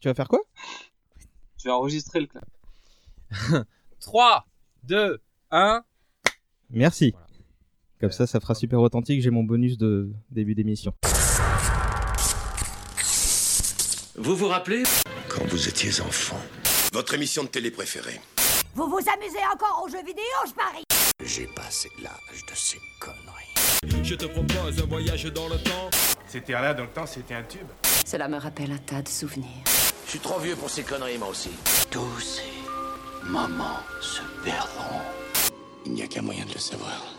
Tu vas faire quoi? Je vais enregistrer le clap. 3, 2, 1. Merci. Voilà. Comme ça, ça fera super authentique. J'ai mon bonus de début d'émission. Vous vous rappelez? Quand vous étiez enfant, Votre émission de télé préférée Vous vous amusez encore aux jeux vidéo, je parie? J'ai passé l'âge de ces conneries. Je te propose un voyage dans le temps. C'était là dans le temps, c'était un tube. Cela me rappelle un tas de souvenirs. Je suis trop vieux pour ces conneries, moi aussi. Tous ces moments se perdront. Il n'y a qu'un moyen de le savoir.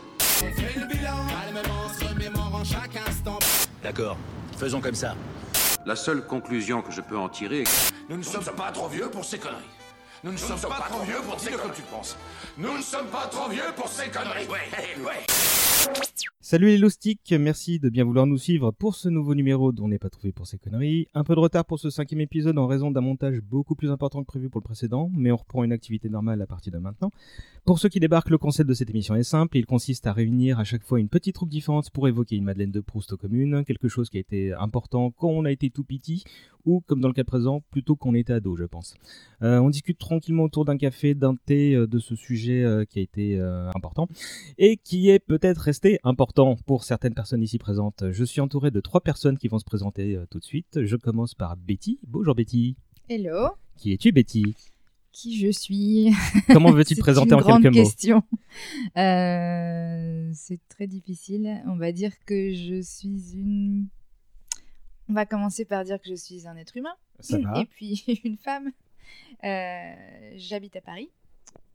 D'accord, faisons comme ça. La seule conclusion que je peux en tirer est Nous ne sommes pas trop vieux pour ces conneries. Nous ne sommes pas trop vieux pour ces conneries. tu penses. Nous ne sommes pas trop vieux pour ces conneries. Ouais, ouais. Salut les loustiques, merci de bien vouloir nous suivre pour ce nouveau numéro dont on n'est pas trouvé pour ces conneries. Un peu de retard pour ce cinquième épisode en raison d'un montage beaucoup plus important que prévu pour le précédent, mais on reprend une activité normale à partir de maintenant. Pour ceux qui débarquent, le concept de cette émission est simple, il consiste à réunir à chaque fois une petite troupe différente pour évoquer une Madeleine de Proust commune, quelque chose qui a été important quand on a été tout petit, ou comme dans le cas présent, plutôt qu'on était ado, je pense. Euh, on discute tranquillement autour d'un café, d'un thé, euh, de ce sujet euh, qui a été important, et qui est peut-être resté important pour certaines personnes ici présentes. Je suis entouré de trois personnes qui vont se présenter euh, tout de suite. Je commence par Betty. Bonjour Betty. Hello, Qui es-tu Betty? Qui je suis? Comment veux-tu te présenter en quelques mots? question. Euh, c'est très difficile. On va dire que je suis une. On va commencer par dire que je suis un être humain Ça va et puis une femme. Euh, J'habite à Paris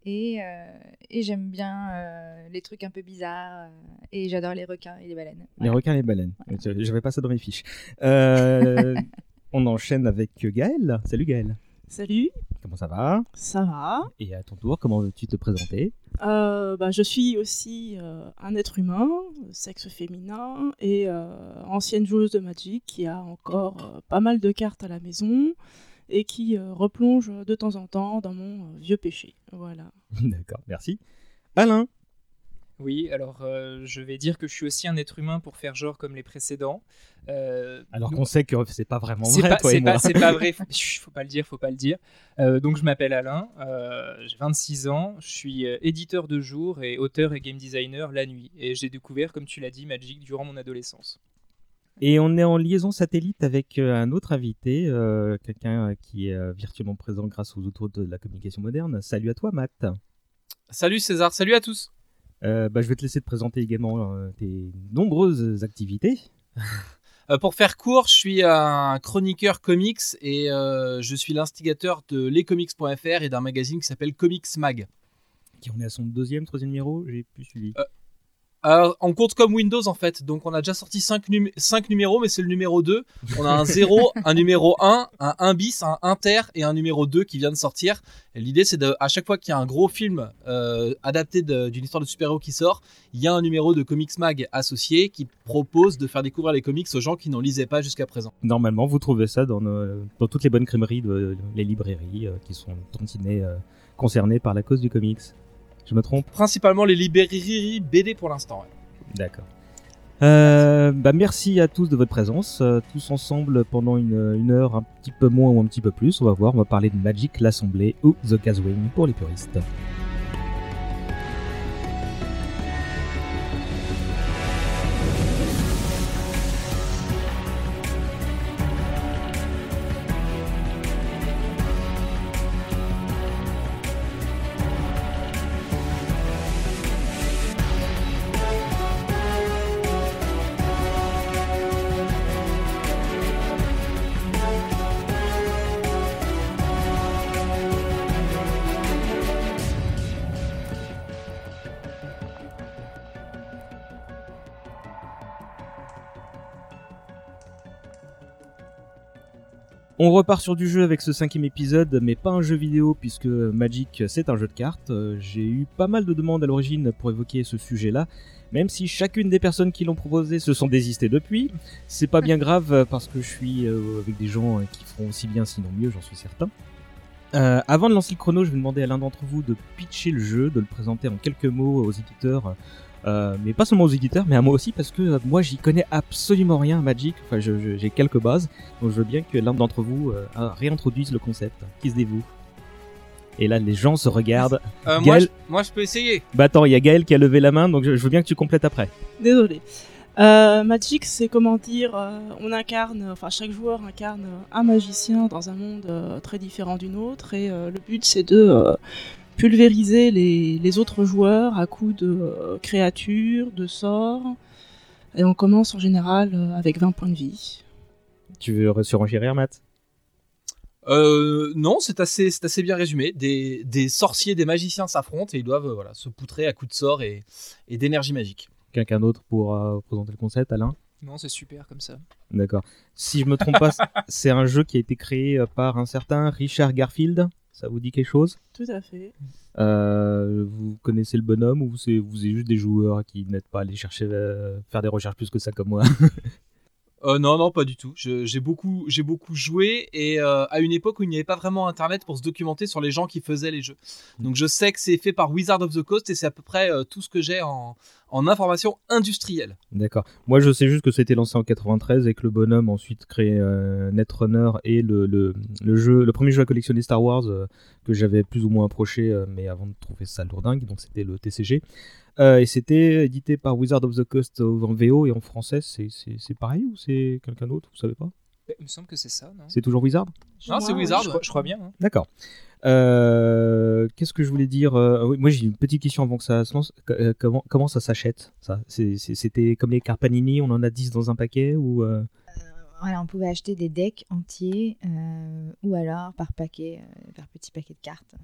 et, euh, et j'aime bien euh, les trucs un peu bizarres euh, et j'adore les requins et les baleines. Les Voilà. requins et les baleines. Je J'avais pas ça dans mes fiches. Euh, on enchaîne avec Gaël. Salut Gaël. Salut, Comment ça va? Ça va Et à ton tour, comment veux-tu te présenter? Euh, bah, Je suis aussi euh, un être humain, sexe féminin, et euh, ancienne joueuse de Magic qui a encore euh, pas mal de cartes à la maison et qui euh, replonge de temps en temps dans mon euh, vieux péché. Voilà. D'accord, merci. Alain. Oui, alors euh, je vais dire que je suis aussi un être humain pour faire genre comme les précédents. Euh, Alors qu'on sait que c'est pas vraiment vrai, pas, toi c'est et moi. pas, c'est pas vrai, faut, faut pas le dire, faut pas le dire. Euh, donc je m'appelle Alain, euh, j'ai 26 ans, je suis éditeur de jour et auteur et game designer la nuit. Et j'ai découvert, comme tu l'as dit, Magic durant mon adolescence. Et on est en liaison satellite avec euh, un autre invité, euh, quelqu'un euh, qui est virtuellement présent grâce aux outils de la communication moderne. Salut à toi, Matt. Salut César, salut à tous. Euh, bah, je vais te laisser te présenter également euh, tes nombreuses activités. Pour faire court, je suis un chroniqueur comics et je suis l'instigateur de lescomics.fr et d'un magazine qui s'appelle Comics Mag. Qui on est à son deuxième, troisième numéro, j'ai plus suivi. Euh, On compte comme Windows en fait, donc on a déjà sorti 5, numéros, mais c'est le numéro 2. On a un 0, un numéro 1, un 1 bis, un inter et un numéro 2 qui vient de sortir. L'idée c'est à chaque fois qu'il y a un gros film euh, adapté d'une histoire de super-héros qui sort, il y a un numéro de Comics Mag associé qui propose de faire découvrir les comics aux gens qui n'en lisaient pas jusqu'à présent. Normalement, vous trouvez ça dans, nos- dans toutes les bonnes crèmeries, de, les librairies euh, qui sont tantinées euh, concernées par la cause du comics. Je me trompe Principalement les librairies BD pour l'instant. ouais. D'accord. Euh, bah merci à tous de votre présence, euh, tous ensemble pendant une, une heure, un petit peu moins ou un petit peu plus. On va voir, on va parler de Magic, l'Assemblée ou The Gathering pour les puristes. On repart sur du jeu avec ce cinquième épisode, mais pas un jeu vidéo puisque Magic c'est un jeu de cartes. Euh, J'ai eu pas mal de demandes à l'origine pour évoquer ce sujet-là, même si chacune des personnes qui l'ont proposé se sont désistées depuis. C'est pas bien grave euh, parce que je suis euh, avec des gens qui feront aussi bien sinon mieux, j'en suis certain. Avant de lancer le chrono, je vais demander à l'un d'entre vous de pitcher le jeu, de le présenter en quelques mots aux éditeurs, euh, mais pas seulement aux éditeurs, mais à moi aussi parce que euh, moi j'y connais absolument rien à Magic. Enfin, je- je- j'ai quelques bases, donc je veux bien que l'un d'entre vous euh, réintroduise le concept. Qui se vous Et là, les gens se regardent. Euh, moi, je, moi, je peux essayer. Bah attends, il y a Gaël qui a levé la main, donc je, je veux bien que tu complètes après. Désolé. Euh, Magic, c'est comment dire, euh, on incarne, enfin chaque joueur incarne un magicien dans un monde euh, très différent d'une autre, et euh, le but c'est de euh, pulvériser les, les autres joueurs à coups de euh, créatures, de sorts, et on commence en général euh, avec 20 points de vie. Tu veux surenchérir, Matt? Euh, non, c'est assez, c'est assez bien résumé. Des, des sorciers, des magiciens s'affrontent et ils doivent euh, voilà, se poutrer à coups de sorts et, et d'énergie magique. Quelqu'un d'autre pour euh, présenter le concept, Alain? Non, c'est super comme ça. D'accord. Si je me trompe pas, c'est un jeu qui a été créé par un certain Richard Garfield? Ça vous dit quelque chose? Tout à fait. Euh, Vous connaissez le bonhomme ou c'est vous êtes juste des joueurs qui n'êtes pas allés chercher euh, faire des recherches plus que ça comme moi? Euh, non, non, pas du tout. J'ai beaucoup, beaucoup joué et euh, à une époque où il n'y avait pas vraiment internet pour se documenter sur les gens qui faisaient les jeux. Donc je sais que c'est fait par Wizard of the Coast et c'est à peu près euh, tout ce que j'ai en, information industrielle. D'accord. Moi, je sais juste que c'était lancé en 93 et que le bonhomme ensuite créé euh, Netrunner et le, le, jeu, le premier jeu à collectionner Star Wars que j'avais plus ou moins approché, mais avant de trouver ça lourdingue, donc c'était le TCG. Euh, et c'était édité par Wizard of the Coast en VO et en français, c'est c'est- c'est pareil ou c'est quelqu'un d'autre? Vous savez pas? Il me semble que c'est ça, non? C'est toujours Wizard? Non, c'est Wizard. Je, crois- je crois bien. hein. D'accord. Euh, Qu'est-ce que je voulais dire Euh, oui, Moi, j'ai une petite question avant que ça se lance. Co- euh, comment, comment ça s'achète ça? C'était comme les cartes Panini, on en a 10 dans un paquet ou euh, Voilà, on pouvait acheter des decks entiers euh, ou alors par paquet, euh, par petit paquet de cartes.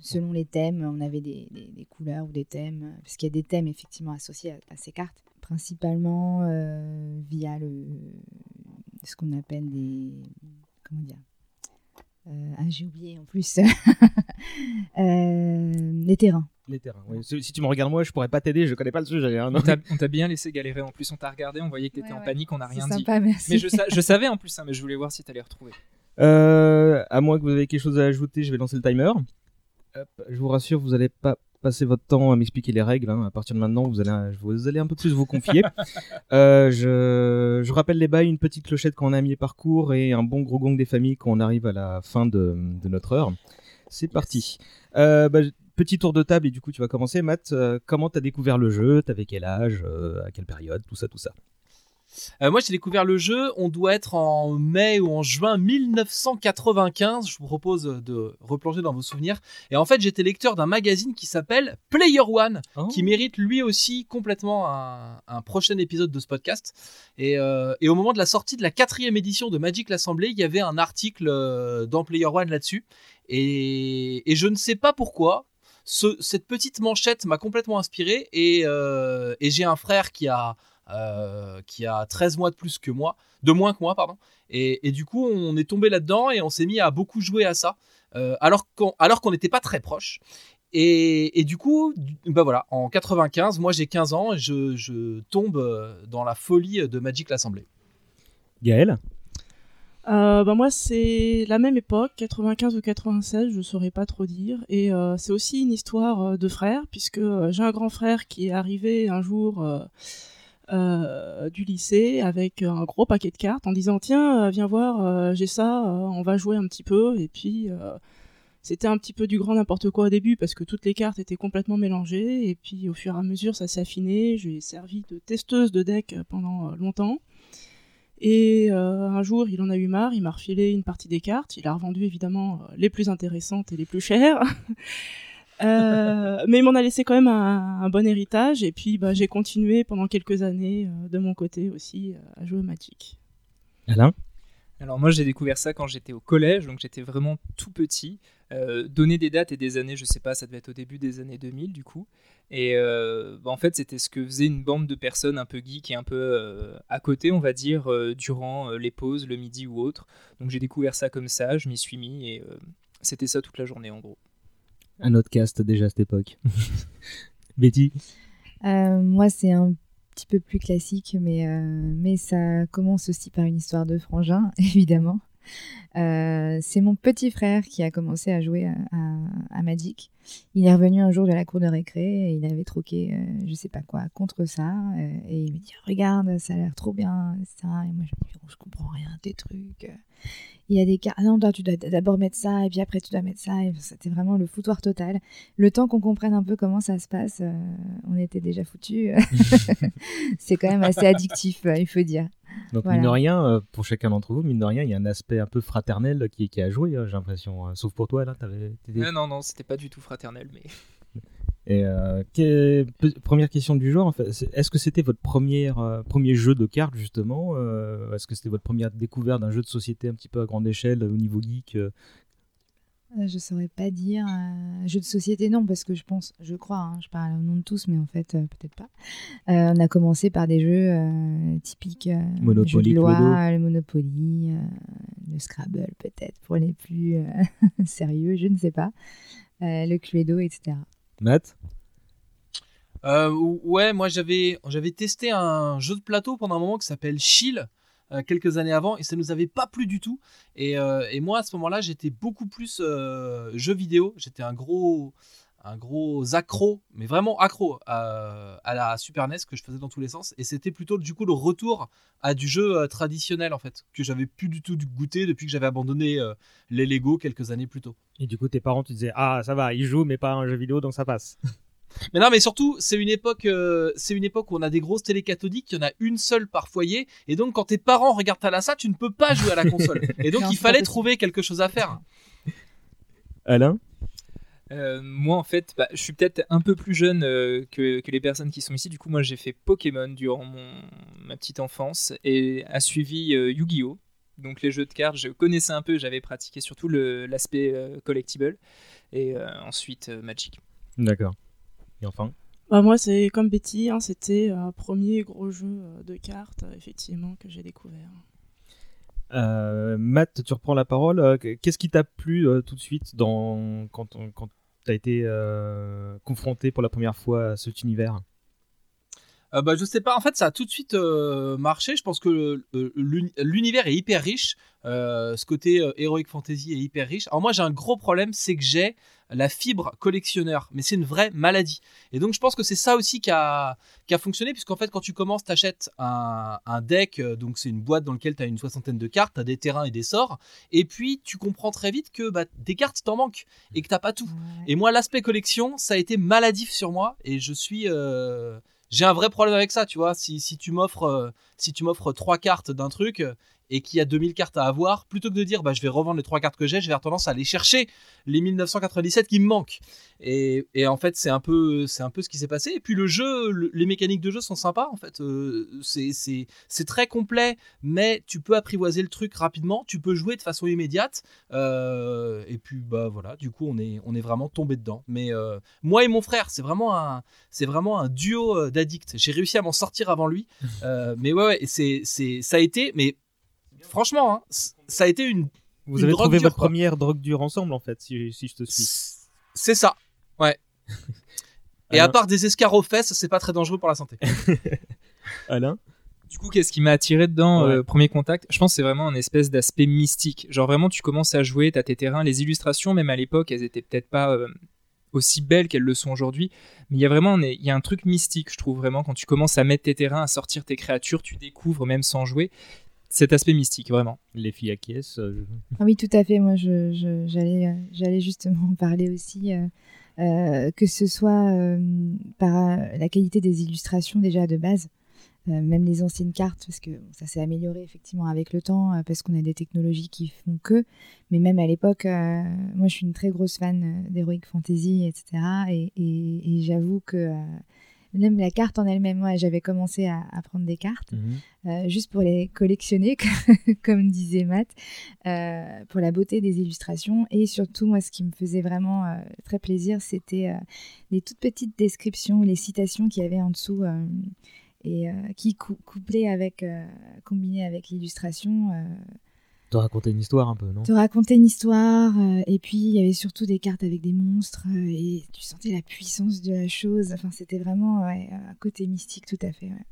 Selon les thèmes, on avait des, des- des couleurs ou des thèmes, euh, parce qu'il y a des thèmes effectivement associés à, à ces cartes, principalement euh, via le, ce qu'on appelle des. Comment dire Euh, Ah, j'ai oublié en plus. Euh, les terrains. Les terrains. oui. Si si tu me regardes moi, je pourrais pas t'aider, je connais pas le sujet. hein. On t'a bien laissé galérer. En plus, on t'a regardé, on voyait que t'étais Ouais, en ouais. panique, on n'a rien dit. sympa, merci. Mais je, sa- je savais en plus, hein, mais je voulais voir si t'allais retrouver. Euh, à moins que vous ayez quelque chose à ajouter, je vais lancer le timer. Hop, je vous rassure, vous n'allez pas passer votre temps à m'expliquer les règles. hein. À partir de maintenant, vous allez, vous allez un peu plus vous confier. Euh, je, je rappelle les bails, une petite clochette quand on a mis les parcours et un bon gros gong des familles quand on arrive à la fin de, de notre heure. C'est parti. Euh, bah, petit tour de table et du coup tu vas commencer. Matt, euh, comment t'as découvert le jeu? T'avais quel âge? À quelle période? Tout ça, tout ça. Euh, moi, j'ai découvert le jeu, on doit être en mai ou en juin 1995. Je vous propose de replonger dans vos souvenirs. Et en fait, j'étais lecteur d'un magazine qui s'appelle Player One, Oh. qui mérite lui aussi complètement un, un prochain épisode de ce podcast. Et, euh, et au moment de la sortie de la quatrième édition de Magic l'Assemblée, il y avait un article euh, dans Player One là-dessus. Et, et je ne sais pas pourquoi. ce- cette petite manchette m'a complètement inspiré et, euh, et j'ai un frère qui a euh, qui a 13 mois de plus que moi, de moins que moi, pardon. Et, et du coup, on est tombé là-dedans et on s'est mis à beaucoup jouer à ça, euh, alors qu'on alors qu'on n'était pas très proches. Et, et du coup, bah voilà, en 95, moi j'ai 15 ans et je, je tombe euh, dans la folie de Magic l'Assemblée. Gaël? Euh, bah moi, c'est la même époque, 95 ou 96, je saurais pas trop dire. Et euh, c'est aussi une histoire euh, de frère, puisque j'ai un grand frère qui est arrivé un jour euh, du lycée avec un gros paquet de cartes en disant Tiens, euh, viens voir, euh, j'ai ça, on va jouer un petit peu. Et puis. c'était un petit peu du grand n'importe quoi au début parce que toutes les cartes étaient complètement mélangées et puis au fur et à mesure ça s'est affiné. Je lui ai servi de testeuse de deck pendant longtemps. Et un jour, il en a eu marre, il m'a refilé une partie des cartes. Il a revendu évidemment les plus intéressantes et les plus chères. Euh, mais il m'en a laissé quand même un, un bon héritage. Et puis, bah, j'ai continué pendant quelques années euh, de mon côté aussi euh, à jouer au Magic. Alain? Alors moi j'ai découvert ça quand j'étais au collège, donc j'étais vraiment tout petit. Euh, donner des dates et des années, je sais pas, ça devait être au début des années 2000 du coup. Et euh, bah, en fait c'était ce que faisait une bande de personnes un peu geeks et un peu euh, à côté, on va dire, euh, durant euh, les pauses, le midi ou autre. Donc j'ai découvert ça comme ça, je m'y suis mis et euh, c'était ça toute la journée en gros. Un autre cast déjà à cette époque. Betty Euh, moi, c'est un petit peu plus classique, mais, euh, mais ça commence aussi par une histoire de frangin, évidemment. Euh, c'est mon petit frère qui a commencé à jouer à, à, Magic. Il est revenu un jour de la cour de récré et il avait troqué, euh, je sais pas quoi, contre ça. euh, et il me dit Regarde, ça a l'air trop bien. Ça. Et moi, je me dis oh, Je comprends rien, tes trucs. Il y a des cartes. Non, toi, tu dois d'abord mettre ça et puis après, tu dois mettre ça. Et c'était vraiment le foutoir total. Le temps qu'on comprenne un peu comment ça se passe, euh, on était déjà foutus. c'est quand même assez addictif, il faut dire. Donc, Voilà. mine de rien, pour chacun d'entre vous, mine de rien, il y a un aspect un peu fraternel qui, qui a joué, euh, j'ai l'impression. hein. Sauf pour toi, là, t'avais. Ouais, non, non, c'était pas du tout fraternel, mais. Et euh, que- première question du genre, en fait, est-ce que c'était votre première, euh, premier jeu de cartes justement euh, Est-ce que c'était votre première découverte d'un jeu de société un petit peu à grande échelle au niveau geek Je saurais pas dire. euh, jeu de société, non, parce que je pense, je crois, hein, je parle au nom de tous, mais en fait, euh, peut-être pas. Euh, on a commencé par des jeux euh, typiques euh, Monopoly, jeux de loi, le Monopoly, euh, le Scrabble, peut-être, pour les plus euh, sérieux, je ne sais pas. Euh, le Cluedo, etc. Matt? Euh, ouais, moi j'avais j'avais testé un jeu de plateau pendant un moment qui s'appelle Chill euh, quelques années avant et ça nous avait pas plu du tout. Et, euh, et moi à ce moment-là j'étais beaucoup plus euh, jeu vidéo. J'étais un gros un gros accro, mais vraiment accro à, la Super NES que je faisais dans tous les sens. Et c'était plutôt du coup le retour à du jeu traditionnel en fait que j'avais plus du tout goûté depuis que j'avais abandonné les Lego quelques années plus tôt. Et du coup, tes parents, tu disais Ah, ça va, ils jouent, mais pas un jeu vidéo, donc ça passe. Mais non, mais surtout, c'est une époque, euh, c'est une époque où on a des grosses télé cathodiques, il y en a une seule par foyer, et donc quand tes parents regardent ta Lassa, tu ne peux pas jouer à la console. Et donc il fallait trouver quelque chose à faire. Alain Euh, moi, en fait, bah, je suis peut-être un peu plus jeune euh, que, que les personnes qui sont ici. Du coup, moi, j'ai fait Pokémon durant mon, ma petite enfance et a suivi euh, Yu-Gi-Oh! Donc, les jeux de cartes, je connaissais un peu, j'avais pratiqué surtout l'aspect euh, collectible et euh, ensuite euh, Magic. D'accord. Et enfin Bah, moi, c'est comme Betty, hein, c'était un premier gros jeu euh, de cartes, euh, effectivement, que j'ai découvert. Euh, Matt, tu reprends la parole. Euh, Qu'est-ce qui t'a plu euh, tout de suite dans... quand, quand tu as été euh, confronté pour la première fois à cet univers? Euh, bah, je sais pas, en fait, ça a tout de suite euh, marché. Je pense que euh, l'uni- l'univers est hyper riche. Euh, ce côté euh, heroic fantasy est hyper riche. Alors, moi, j'ai un gros problème, c'est que j'ai la fibre collectionneur, mais c'est une vraie maladie. Et donc, je pense que c'est ça aussi qui a, qui a fonctionné, puisqu'en fait, quand tu commences, tu achètes un, un deck, euh, donc c'est une boîte dans laquelle tu as une soixantaine de cartes, tu as des terrains et des sorts, et puis tu comprends très vite que bah, des cartes, il t'en manque, et que t'as pas tout. Et moi, l'aspect collection, ça a été maladif sur moi, et je suis. euh, j'ai un vrai problème avec ça, tu vois. Si, si tu m'offres euh, si tu m'offres trois cartes d'un truc euh, et qu'il y a 2000 cartes à avoir, plutôt que de dire bah, je vais revendre les trois cartes que j'ai, je vais avoir tendance à aller chercher les 1997 qui me manquent. Et, et en fait, c'est un peu c'est un peu ce qui s'est passé. Et puis le jeu, le- les mécaniques de jeu sont sympas en fait. Euh, c'est très complet, mais tu peux apprivoiser le truc rapidement. Tu peux jouer de façon immédiate. Euh, et puis bah voilà, du coup on est on est vraiment tombé dedans. Mais euh, moi et mon frère, c'est vraiment un c'est vraiment un duo d'addicts. J'ai réussi à m'en sortir avant lui. Mais ouais, ouais, c'est, c'est, ça a été, mais franchement, hein, ça a été une. Vous une avez drogue trouvé dure, votre quoi. première drogue dure ensemble, en fait, si, si je te suis. C'est ça, ouais. Et à part des escarres aux fesses, c'est pas très dangereux pour la santé. Alain Du coup, qu'est-ce qui m'a attiré dedans, Ouais. euh, premier contact? Je pense que c'est vraiment un espèce d'aspect mystique. Genre vraiment, tu commences à jouer, t'as tes terrains, les illustrations, même à l'époque, elles étaient peut-être pas euh, aussi belles qu'elles le sont aujourd'hui. Mais il y a vraiment il y a un truc mystique, je trouve vraiment, quand tu commences à mettre tes terrains, à sortir tes créatures, tu découvres même sans jouer cet aspect mystique, vraiment. Les filles acquiescent. euh, je- Ah oui, tout à fait. Moi, je, je- j'allais, euh, j'allais justement en parler aussi, euh, euh, que ce soit euh, par la qualité des illustrations déjà de base, euh, même les anciennes cartes, parce que bon, ça s'est amélioré effectivement avec le temps, euh, parce qu'on a des technologies qui font que. Mais même à l'époque, euh, moi, je suis une très grosse fan euh, d'Heroic Fantasy, etc. Et, et- et j'avoue que euh, même la carte en elle-même, moi, j'avais commencé à, à prendre des cartes. Euh, juste pour les collectionner, comme disait Matt, euh, pour la beauté des illustrations. Et surtout, moi, ce qui me faisait vraiment euh, très plaisir, c'était euh, les toutes petites descriptions, les citations qu'il y avait en dessous, euh, et euh, qui, cou- couplées avec, euh, combinées avec l'illustration, euh, Te raconter une histoire un peu, non? te racontaient une histoire. euh, et puis, il y avait surtout des cartes avec des monstres, euh, et tu sentais la puissance de la chose. Enfin, c'était vraiment ouais, un côté mystique, tout à fait. ouais.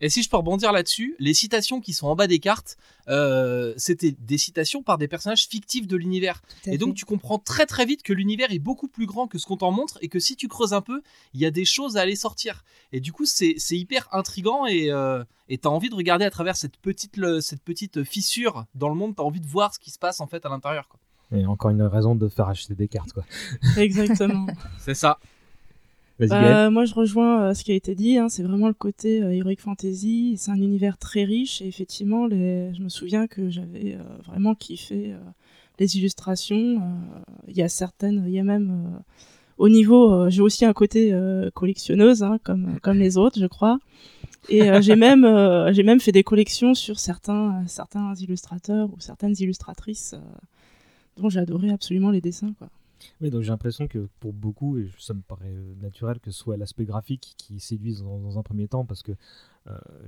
Et si je peux rebondir là-dessus, les citations qui sont en bas des cartes, euh, c'était des citations par des personnages fictifs de l'univers. Et donc tu comprends très très vite que l'univers est beaucoup plus grand que ce qu'on t'en montre et que si tu creuses un peu, il y a des choses à aller sortir. Et du coup, c'est c'est hyper intrigant et euh, t'as envie de regarder à travers cette petite le- cette petite fissure dans le monde. T'as envie de voir ce qui se passe en fait à l'intérieur. quoi. Et encore une raison de faire acheter des cartes, quoi. Exactement. C'est ça. Gaël. moi, je rejoins euh, ce qui a été dit. hein, c'est vraiment le côté euh, heroic fantasy. C'est un univers très riche. Et effectivement, les... je me souviens que j'avais euh, vraiment kiffé euh, les illustrations. Euh, Il y a certaines, il y a même euh, au niveau. euh, j'ai aussi un côté euh, collectionneuse, hein, comme comme les autres, je crois. Et euh, j'ai même euh, j'ai même fait des collections sur certains certains illustrateurs ou certaines illustratrices euh, dont j'adorais absolument les dessins, quoi. Oui, donc j'ai l'impression que pour beaucoup, et ça me paraît euh, naturel que ce soit l'aspect graphique qui séduise dans, un premier temps, parce que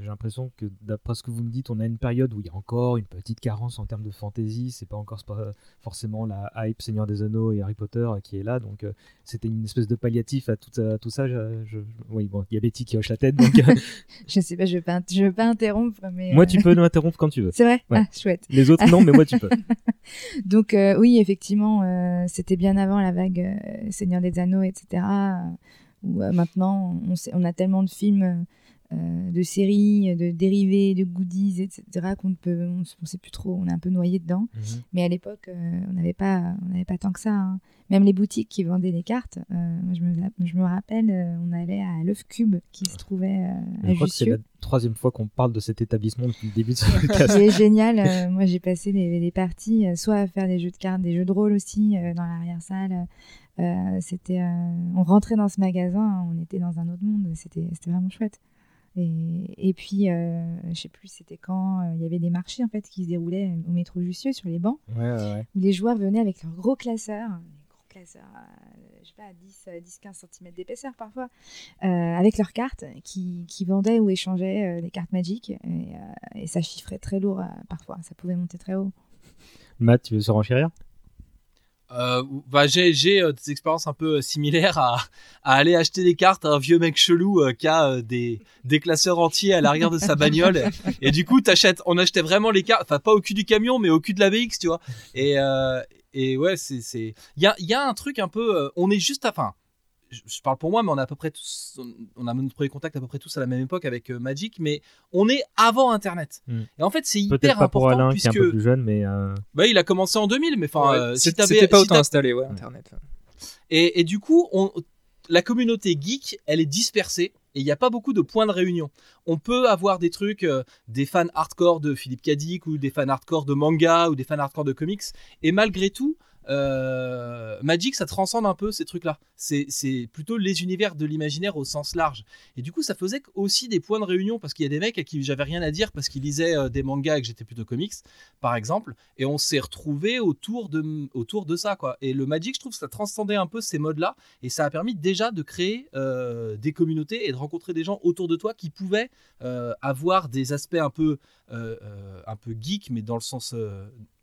j'ai l'impression que d'après ce que vous me dites, on a une période où il y a encore une petite carence en termes de fantasy, c'est pas encore pas forcément la hype Seigneur des Anneaux et Harry Potter euh, qui est là, donc euh, c'était une espèce de palliatif à tout, à tout ça. Je, je- oui, bon, il y a Betty qui hoche la tête, donc euh, Je sais pas, je veux pas, je veux pas interrompre, mais. moi euh, tu peux nous interrompre quand tu veux. C'est vrai? Ouais. Ah, chouette. Les autres non, mais moi tu peux. Donc euh, oui, effectivement, euh, c'était bien avant la vague euh, Seigneur des Anneaux, etc. euh, où euh, maintenant, on, sait- on a tellement de films, euh, de séries, de dérivés, de goodies, etc. qu'on ne peut, on, on sait plus trop. On est un peu noyé dedans. Mhm. Mais à l'époque, euh, on n'avait pas, on n'avait pas tant que ça. hein. Même les boutiques qui vendaient les cartes, euh, je, me, je me rappelle, on allait à l'œuf cube qui se trouvait euh, Je à crois que c'est la troisième fois qu'on parle de cet établissement depuis le début de ce podcast. qui est génial. Moi, j'ai passé des, des parties, soit à faire des jeux de cartes, des jeux de rôle aussi dans l'arrière-salle. Euh, c'était, on rentrait dans ce magasin, on était dans un autre monde. C'était, c'était vraiment chouette. Et, et puis, euh, je sais plus, c'était quand euh, il y avait des marchés en fait qui se déroulaient au métro Jussieu sur les bancs, Ouais, ouais, ouais. où les joueurs venaient avec leurs gros classeurs, classeurs, euh, je sais pas, à 10, euh, 10-15 cm d'épaisseur parfois, euh, avec leurs cartes qui, qui vendaient ou échangeaient euh, des cartes magiques. Et, euh, et ça chiffrait très lourd euh, parfois, ça pouvait monter très haut. Matt, tu veux se renchérir? Euh, bah, j'ai j'ai, euh, des expériences un peu euh, similaires à, à aller acheter des cartes à un vieux mec chelou euh, qui a euh, des, des classeurs entiers à l'arrière de sa bagnole. Et du coup, t'achètes, on achetait vraiment les cartes, enfin pas au cul du camion, mais au cul de la BX, tu vois. Et, euh, et ouais, c'est. c'est- Il y a, y a un truc un peu. euh, on est juste à. Enfin, je, je parle pour moi, mais on a à peu près tous. On, on a notre premier contact à peu près tous à la même époque avec euh, Magic, mais on est avant Internet. Mm. Et en fait, c'est hyper Peut-être pas important pour Alain puisque. qui est un peu plus jeune, mais euh, Bah, il a commencé en 2000, mais enfin, Ouais, euh, si. C'était pas si autant t'as- installé, ouais, Internet. et, et du coup, on, la communauté geek, elle est dispersée et il n'y a pas beaucoup de points de réunion. On peut avoir des trucs, euh, des fans hardcore de Philippe Cadic ou des fans hardcore de manga ou des fans hardcore de comics. Et malgré tout, euh, Magic, ça transcende un peu ces trucs-là. C'est plutôt les univers de l'imaginaire au sens large. Et du coup, ça faisait aussi des points de réunion parce qu'il y a des mecs à qui j'avais rien à dire parce qu'ils lisaient euh, des mangas et que j'étais plutôt comics, par exemple. Et on s'est retrouvés autour de, autour de ça, quoi. Et le Magic, je trouve que ça transcendait un peu ces modes-là et ça a permis déjà de créer euh, des communautés et de rencontrer des gens autour de toi qui pouvaient avoir des aspects un peu, un peu geek, mais dans le sens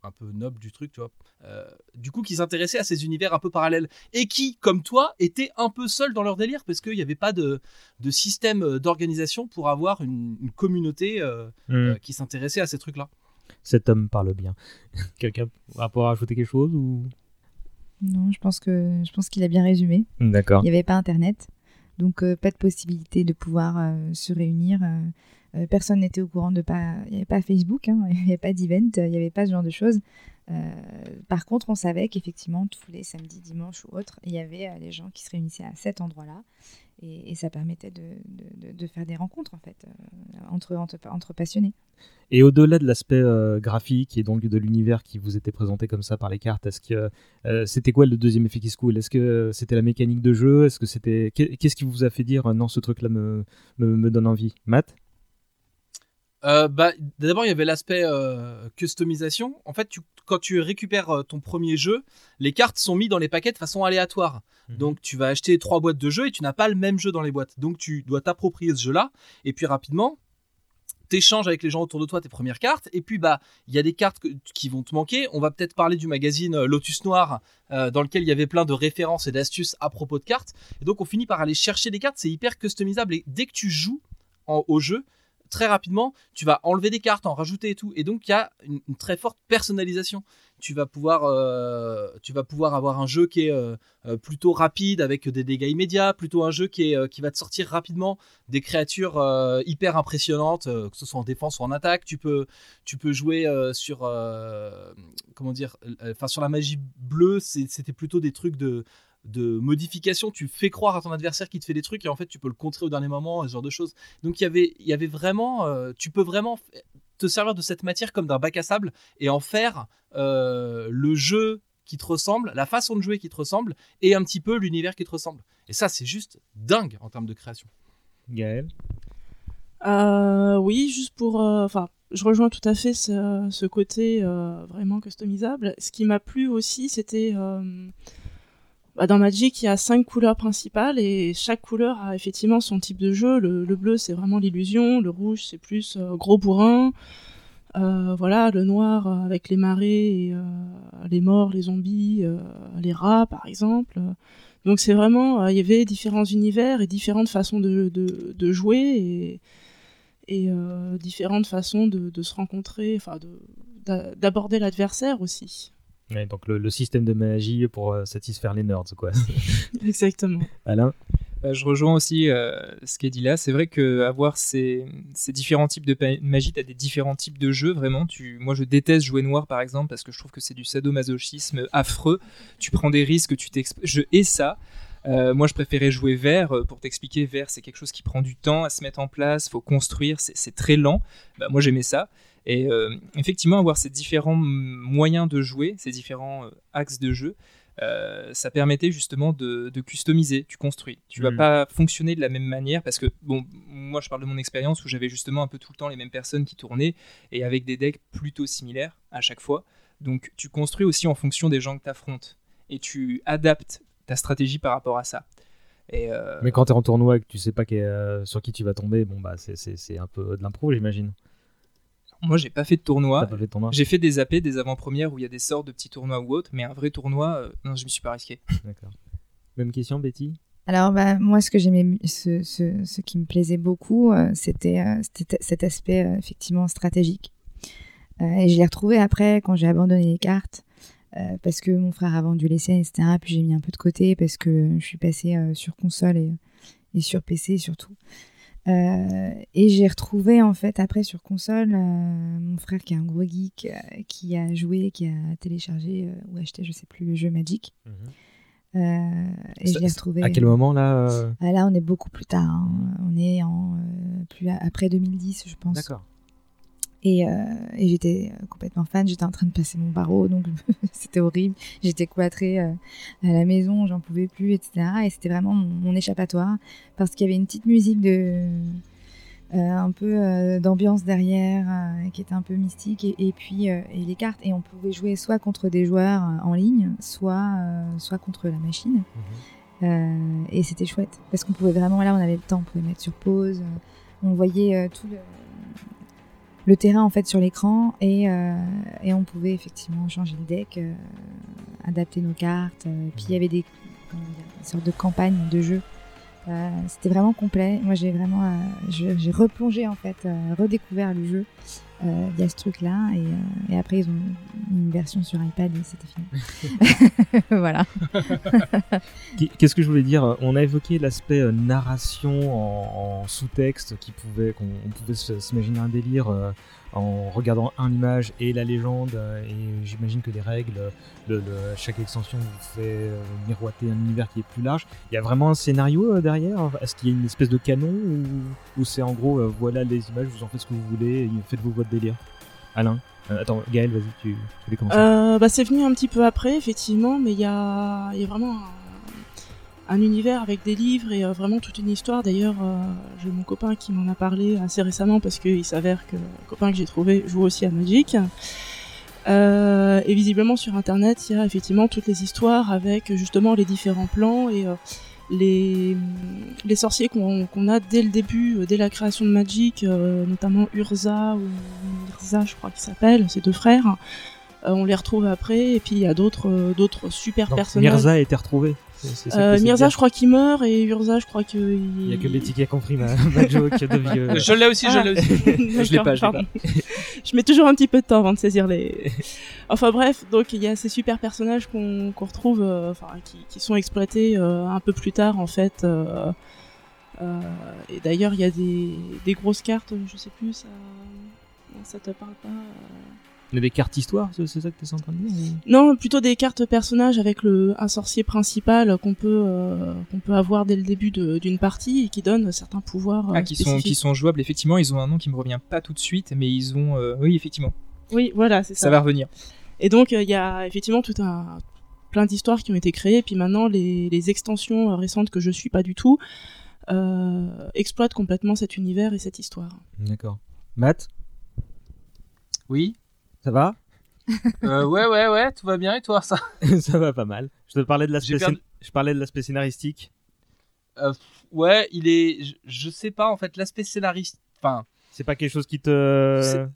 un peu noble du truc, tu vois. Euh, du coup, qui s'intéressaient à ces univers un peu parallèles et qui, comme toi, étaient un peu seuls dans leur délire parce qu'il n'y avait pas de, de système euh, d'organisation pour avoir une, une communauté euh, Mm. euh, qui s'intéressait à ces trucs-là. cet homme parle bien. Quelqu'un va pouvoir ajouter quelque chose ou? Non, je pense que je pense qu'il a bien résumé. D'accord. Il n'y avait pas Internet, donc euh, pas de possibilité de pouvoir euh, se réunir. euh, personne n'était au courant de pas. Il n'y avait pas Facebook, hein, il n'y avait pas d'event, il n'y avait pas ce genre de choses. Euh, par contre, on savait qu'effectivement, tous les samedis, dimanches ou autres, il y avait euh, les gens qui se réunissaient à cet endroit-là. Et, ça permettait de, faire des rencontres, en fait, euh, entre, passionnés. Et au-delà de l'aspect graphique et donc de l'univers qui vous était présenté comme ça par les cartes, est-ce que c'était quoi le deuxième effet qui se coule? Est-ce que c'était la mécanique de jeu? Est-ce que c'était qu'est- qu'est-ce qui vous a fait dire non ce truc-là me, me, me donne envie? Matt? Euh, bah, D'abord, il y avait l'aspect euh, customisation. En fait, tu- quand tu récupères euh, ton premier jeu, les cartes sont mises dans les paquets de façon aléatoire. Donc, tu vas acheter trois boîtes de jeux et tu n'as pas le même jeu dans les boîtes. Donc, tu dois t'approprier ce jeu-là. Et puis, rapidement, t'échanges avec les gens autour de toi tes premières cartes. Et puis, bah, il y a des cartes que- qui vont te manquer. On va peut-être parler du magazine Lotus Noir, euh, dans lequel il y avait plein de références et d'astuces à propos de cartes. Et donc, on finit par aller chercher des cartes. C'est hyper customisable. Et dès que tu joues en- au jeu, très rapidement, tu vas enlever des cartes, en rajouter et tout. Et donc, il y a une, très forte personnalisation. Tu vas pouvoir, euh, tu vas pouvoir avoir un jeu qui est euh, euh, plutôt rapide avec des dégâts immédiats, plutôt un jeu qui, est, qui va te sortir rapidement des créatures hyper impressionnantes, que ce soit en défense ou en attaque. Tu peux, tu peux jouer sur, comment dire, enfin sur la magie bleue, c'était plutôt des trucs de de modification, tu fais croire à ton adversaire qu'il te fait des trucs et en fait tu peux le contrer au dernier moment, ce genre de choses. Donc il y avait, il y avait vraiment, euh, tu peux vraiment te servir de cette matière comme d'un bac à sable et en faire euh, le jeu qui te ressemble, la façon de jouer qui te ressemble et un petit peu l'univers qui te ressemble. Et ça c'est juste dingue en termes de création. Gaël? Euh, oui, juste pour. euh, Enfin, je rejoins tout à fait ce, ce côté euh, vraiment customisable. Ce qui m'a plu aussi, c'était. euh, bah, dans Magic, il y a cinq couleurs principales et chaque couleur a effectivement son type de jeu. Le, le bleu, c'est vraiment l'illusion. Le rouge, c'est plus euh, gros bourrin. Euh, voilà, le noir euh, avec les marées, les morts, les zombies, les rats, par exemple. Donc c'est vraiment, il y avait différents univers et différentes façons de, jouer et, différentes façons de, de se rencontrer, enfin de- d'a- d'aborder l'adversaire aussi. Ouais, donc le, le système de magie pour euh, satisfaire les nerds, quoi. Exactement. Alain Bah, je rejoins aussi euh, ce qu'est dit là. C'est vrai que avoir ces, ces différents types de magie, tu as des différents types de jeux, vraiment. Tu, moi, je déteste jouer noir, par exemple, parce que je trouve que c'est du sadomasochisme affreux. Tu prends des risques, tu je hais ça. Euh, moi, je préférais jouer vert. Euh, Pour t'expliquer, vert, c'est quelque chose qui prend du temps à se mettre en place, faut construire, c'est c'est très lent. Bah, moi, j'aimais ça. Et euh, effectivement, avoir ces différents moyens de jouer, ces différents euh, axes de jeu, euh, ça permettait justement de, de customiser. Tu construis. Tu vas Mhm. pas fonctionner de la même manière parce que, bon, moi je parle de mon expérience où j'avais justement un peu tout le temps les mêmes personnes qui tournaient et avec des decks plutôt similaires à chaque fois. Donc tu construis aussi en fonction des gens que tu affrontes et tu adaptes ta stratégie par rapport à ça. Et euh, Mais quand t'es en tournoi et que tu sais pas qui est, euh, sur qui tu vas tomber, bon bah c'est un peu de l'impro, j'imagine. Moi, j'ai pas fait de tournoi. T'as pas fait de tournoi J'ai fait des AP, des avant-premières où il y a des sorts de petits tournois ou autres, mais un vrai tournoi, euh, non, je me suis pas risqué. D'accord. Même question, Betty? Alors, bah, moi, ce que j'aimais, ce, ce, ce qui me plaisait beaucoup, euh, c'était euh, c'était cet aspect euh, effectivement stratégique. Euh, et je l'ai retrouvé après quand j'ai abandonné les cartes, euh, parce que mon frère a vendu les scènes, etc. Puis j'ai mis un peu de côté parce que je suis passée euh, sur console et, et sur PC surtout. Euh, et j'ai retrouvé en fait après sur console euh, mon frère qui est un gros geek euh, qui a joué, qui a téléchargé ou acheté je sais plus le jeu Magic. Euh, et Ça- je l'ai retrouvé. À quel moment là Ah, là, on est beaucoup plus tard. hein. On est en plus après 2010, je pense. D'accord. Et, euh, et j'étais euh, complètement fan. J'étais en train de passer mon barreau, donc c'était horrible. J'étais cloîtrée euh, à la maison, j'en pouvais plus, etc. Et c'était vraiment mon, mon échappatoire parce qu'il y avait une petite musique de euh, un peu d'ambiance derrière qui était un peu mystique et, et puis et les cartes et on pouvait jouer soit contre des joueurs en ligne, soit soit contre la machine. Euh, et c'était chouette parce qu'on pouvait vraiment là on avait le temps, on pouvait mettre sur pause, on voyait tout le, le terrain en fait sur l'écran et, euh, on pouvait effectivement changer le deck, euh, adapter nos cartes. euh, puis il y avait des, sortes de campagnes de jeu. C'était vraiment complet. Moi j'ai vraiment j'ai replongé en fait, redécouvert le jeu euh, via ce truc-là et, euh, et après ils ont une version sur iPad et c'était fini. voilà. Qu'est- Qu'est-ce que je voulais dire? On a évoqué l'aspect euh, narration en, en sous-texte qui pouvait qu'on on pouvait s'imaginer un délire euh, en regardant un image et la légende euh, et j'imagine que les règles, le, chaque extension vous fait euh, miroiter un univers qui est plus large. Il y a vraiment un scénario euh, derrière? Est-ce qu'il y a une espèce de canon ou, c'est en gros voilà les images, vous en faites ce que vous voulez, faites-vous votre délire? Alain Attends, Gaël, vas-y, tu, tu voulais commencer. Bah, c'est venu un petit peu après, effectivement, mais il y a, y a vraiment un, un univers avec des livres et euh, vraiment toute une histoire. D'ailleurs, euh, j'ai mon copain qui m'en a parlé assez récemment parce qu'il s'avère que le copain que j'ai trouvé joue aussi à Magic. Euh, et visiblement sur internet, il y a effectivement toutes les histoires avec justement les différents plans et euh, les, les sorciers qu'on qu'on a dès le début, euh, dès la création de Magic, notamment Urza ou Mirza, je crois qu'il s'appelle, ces deux frères. On les retrouve après, et puis il y a d'autres d'autres super Donc, personnages. Mirza a été retrouvé C'est- c'est Euh, Mirza, je crois qu'il meurt et Urza, je crois que. Il y a que Betty qui a compris ma, ma joke de vieux. Je l'ai aussi, je l'ai aussi. Je l'ai pas, je l'ai pardon. je mets toujours un petit peu de temps avant de saisir les. Enfin bref, donc il y a ces super personnages qu'on qu'on retrouve, euh, enfin qui, qui sont exploités euh, un peu plus tard en fait. euh, euh, et d'ailleurs, il y a des, des grosses cartes, je sais plus, ça, ça te parle pas. Il y a des cartes histoire, c'est ça que tu es en train de dire Non, plutôt des cartes personnages avec le un sorcier principal qu'on peut euh, qu'on peut avoir dès le début d'une partie et qui donne certains pouvoirs. euh, Ah, qui sont, qui spécifiques. sont jouables, effectivement. Ils ont un nom qui me revient pas tout de suite, mais ils ont. euh, Oui, effectivement. Oui, voilà, c'est ça. Ça va revenir. Et donc, euh, il y a effectivement tout un plein d'histoires qui ont été créées. Et puis maintenant, les, les extensions récentes que je suis pas du tout euh, exploitent complètement cet univers et cette histoire. D'accord. Matt, Oui? Ça va? Euh, ouais, ouais, ouais, tout va bien et toi, ça? Ça va pas mal. Je te parlais de l'aspect perdu- je parlais de l'aspect scénaristique. Euh, Ouais, il est. Je, je sais pas, en fait, l'aspect scénariste. Enfin. C'est pas quelque chose qui te.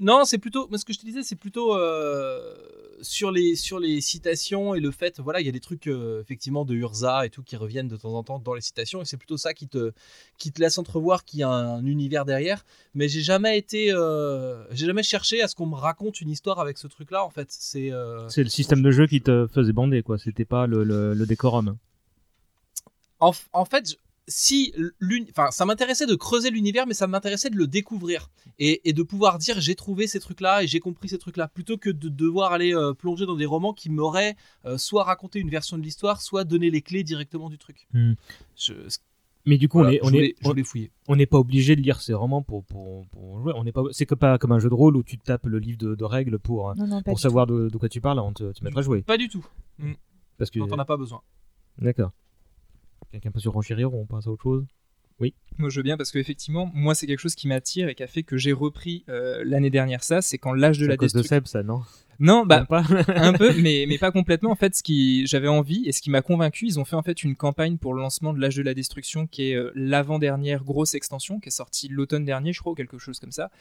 Non, c'est plutôt. Mais ce que je te disais, c'est plutôt euh, sur les sur les citations et le fait, voilà, il y a des trucs euh, effectivement de Urza et tout qui reviennent de temps en temps dans les citations et c'est plutôt ça qui te qui te laisse entrevoir qu'il y a un, univers derrière. Mais j'ai jamais été, euh, j'ai jamais cherché à ce qu'on me raconte une histoire avec ce truc-là. En fait, c'est. C'est le système de jeu qui te faisait bander, quoi. C'était pas le, le, le décorum. En, en fait, si enfin, ça m'intéressait de creuser l'univers, mais ça m'intéressait de le découvrir et, et de pouvoir dire j'ai trouvé ces trucs-là et j'ai compris ces trucs-là, plutôt que de devoir aller euh, plonger dans des romans qui m'auraient euh, soit raconté une version de l'histoire, soit donné les clés directement du truc. Hmm. Je- Mais du coup, Voilà, on est, on est. On n'est pas obligé de lire ces romans pour, pour, pour jouer. On n'est pas, c'est que pas comme un jeu de rôle où tu tapes le livre de, de règles pour, euh, Non, non, pas pour savoir de, de quoi tu parles avant de te, mettre à jouer. Pas du tout. Parce que. Quand on n'a pas besoin. D'accord. Quelqu'un peut surenchérir ou on passe à autre chose Oui. Moi, je veux bien parce qu'effectivement, moi, c'est quelque chose qui m'attire et qui a fait que j'ai repris euh, l'année dernière ça. C'est quand l'âge de C'est la à cause de destruction. Seb, ça, non? Non, bah pas un peu, mais, mais pas complètement. En fait, ce qui j'avais envie et ce qui m'a convaincu, ils ont fait en fait une campagne pour le lancement de l'âge de la destruction, qui est euh, l'avant-dernière grosse extension, qui est sortie l'automne dernier, je crois, ou quelque chose comme ça.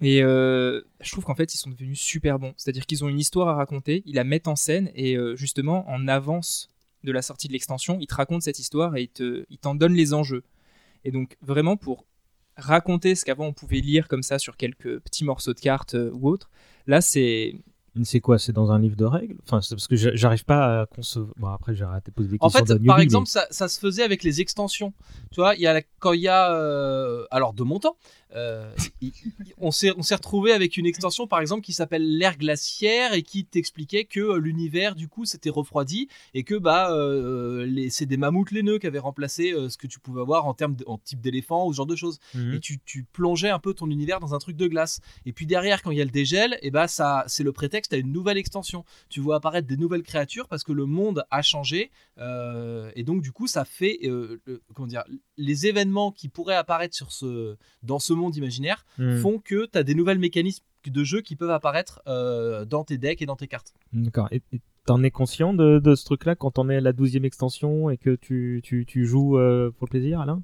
Et euh, je trouve qu'en fait, ils sont devenus super bons. C'est-à-dire qu'ils ont une histoire à raconter, ils la mettent en scène et euh, justement, en avance de la sortie de l'extension, ils te racontent cette histoire et te- ils t'en donnent les enjeux. Et donc, vraiment, pour raconter ce qu'avant on pouvait lire comme ça sur quelques petits morceaux de cartes euh, ou autres, là, c'est C'est quoi? C'est dans un livre de règles? Enfin, c'est parce que j'a- j'arrive pas à concevoir. Bon, après, j'ai arrêté de poser des En questions fait, de par newbie, exemple, ça, ça se faisait avec les extensions. Tu vois, il y a la- quand il y a, euh, alors de mon temps, euh, on s'est retrouvé avec une extension, par exemple, qui s'appelle l'ère glaciaire et qui t'expliquait que euh, l'univers, du coup, s'était refroidi et que bah, euh, c'est des mammouths laineux qui avaient remplacé euh, ce que tu pouvais avoir en termes de- en type d'éléphant ou ce genre de choses. Mhm. Et tu, tu plongeais un peu ton univers dans un truc de glace. Et puis derrière, quand il y a le dégel, et bah ça, c'est le prétexte à une nouvelle extension. Tu vois apparaître des nouvelles créatures parce que le monde a changé. et donc du coup, ça fait le- comment dire, les événements qui pourraient apparaître sur ce, dans ce monde imaginaire Mhm. font que tu as des nouvelles mécanismes de jeu qui peuvent apparaître euh, dans tes decks et dans tes cartes. D'accord. Et et t'en es conscient de, de ce truc-là quand on est à la 12e extension et que tu, tu, tu joues euh, pour le plaisir, Alain?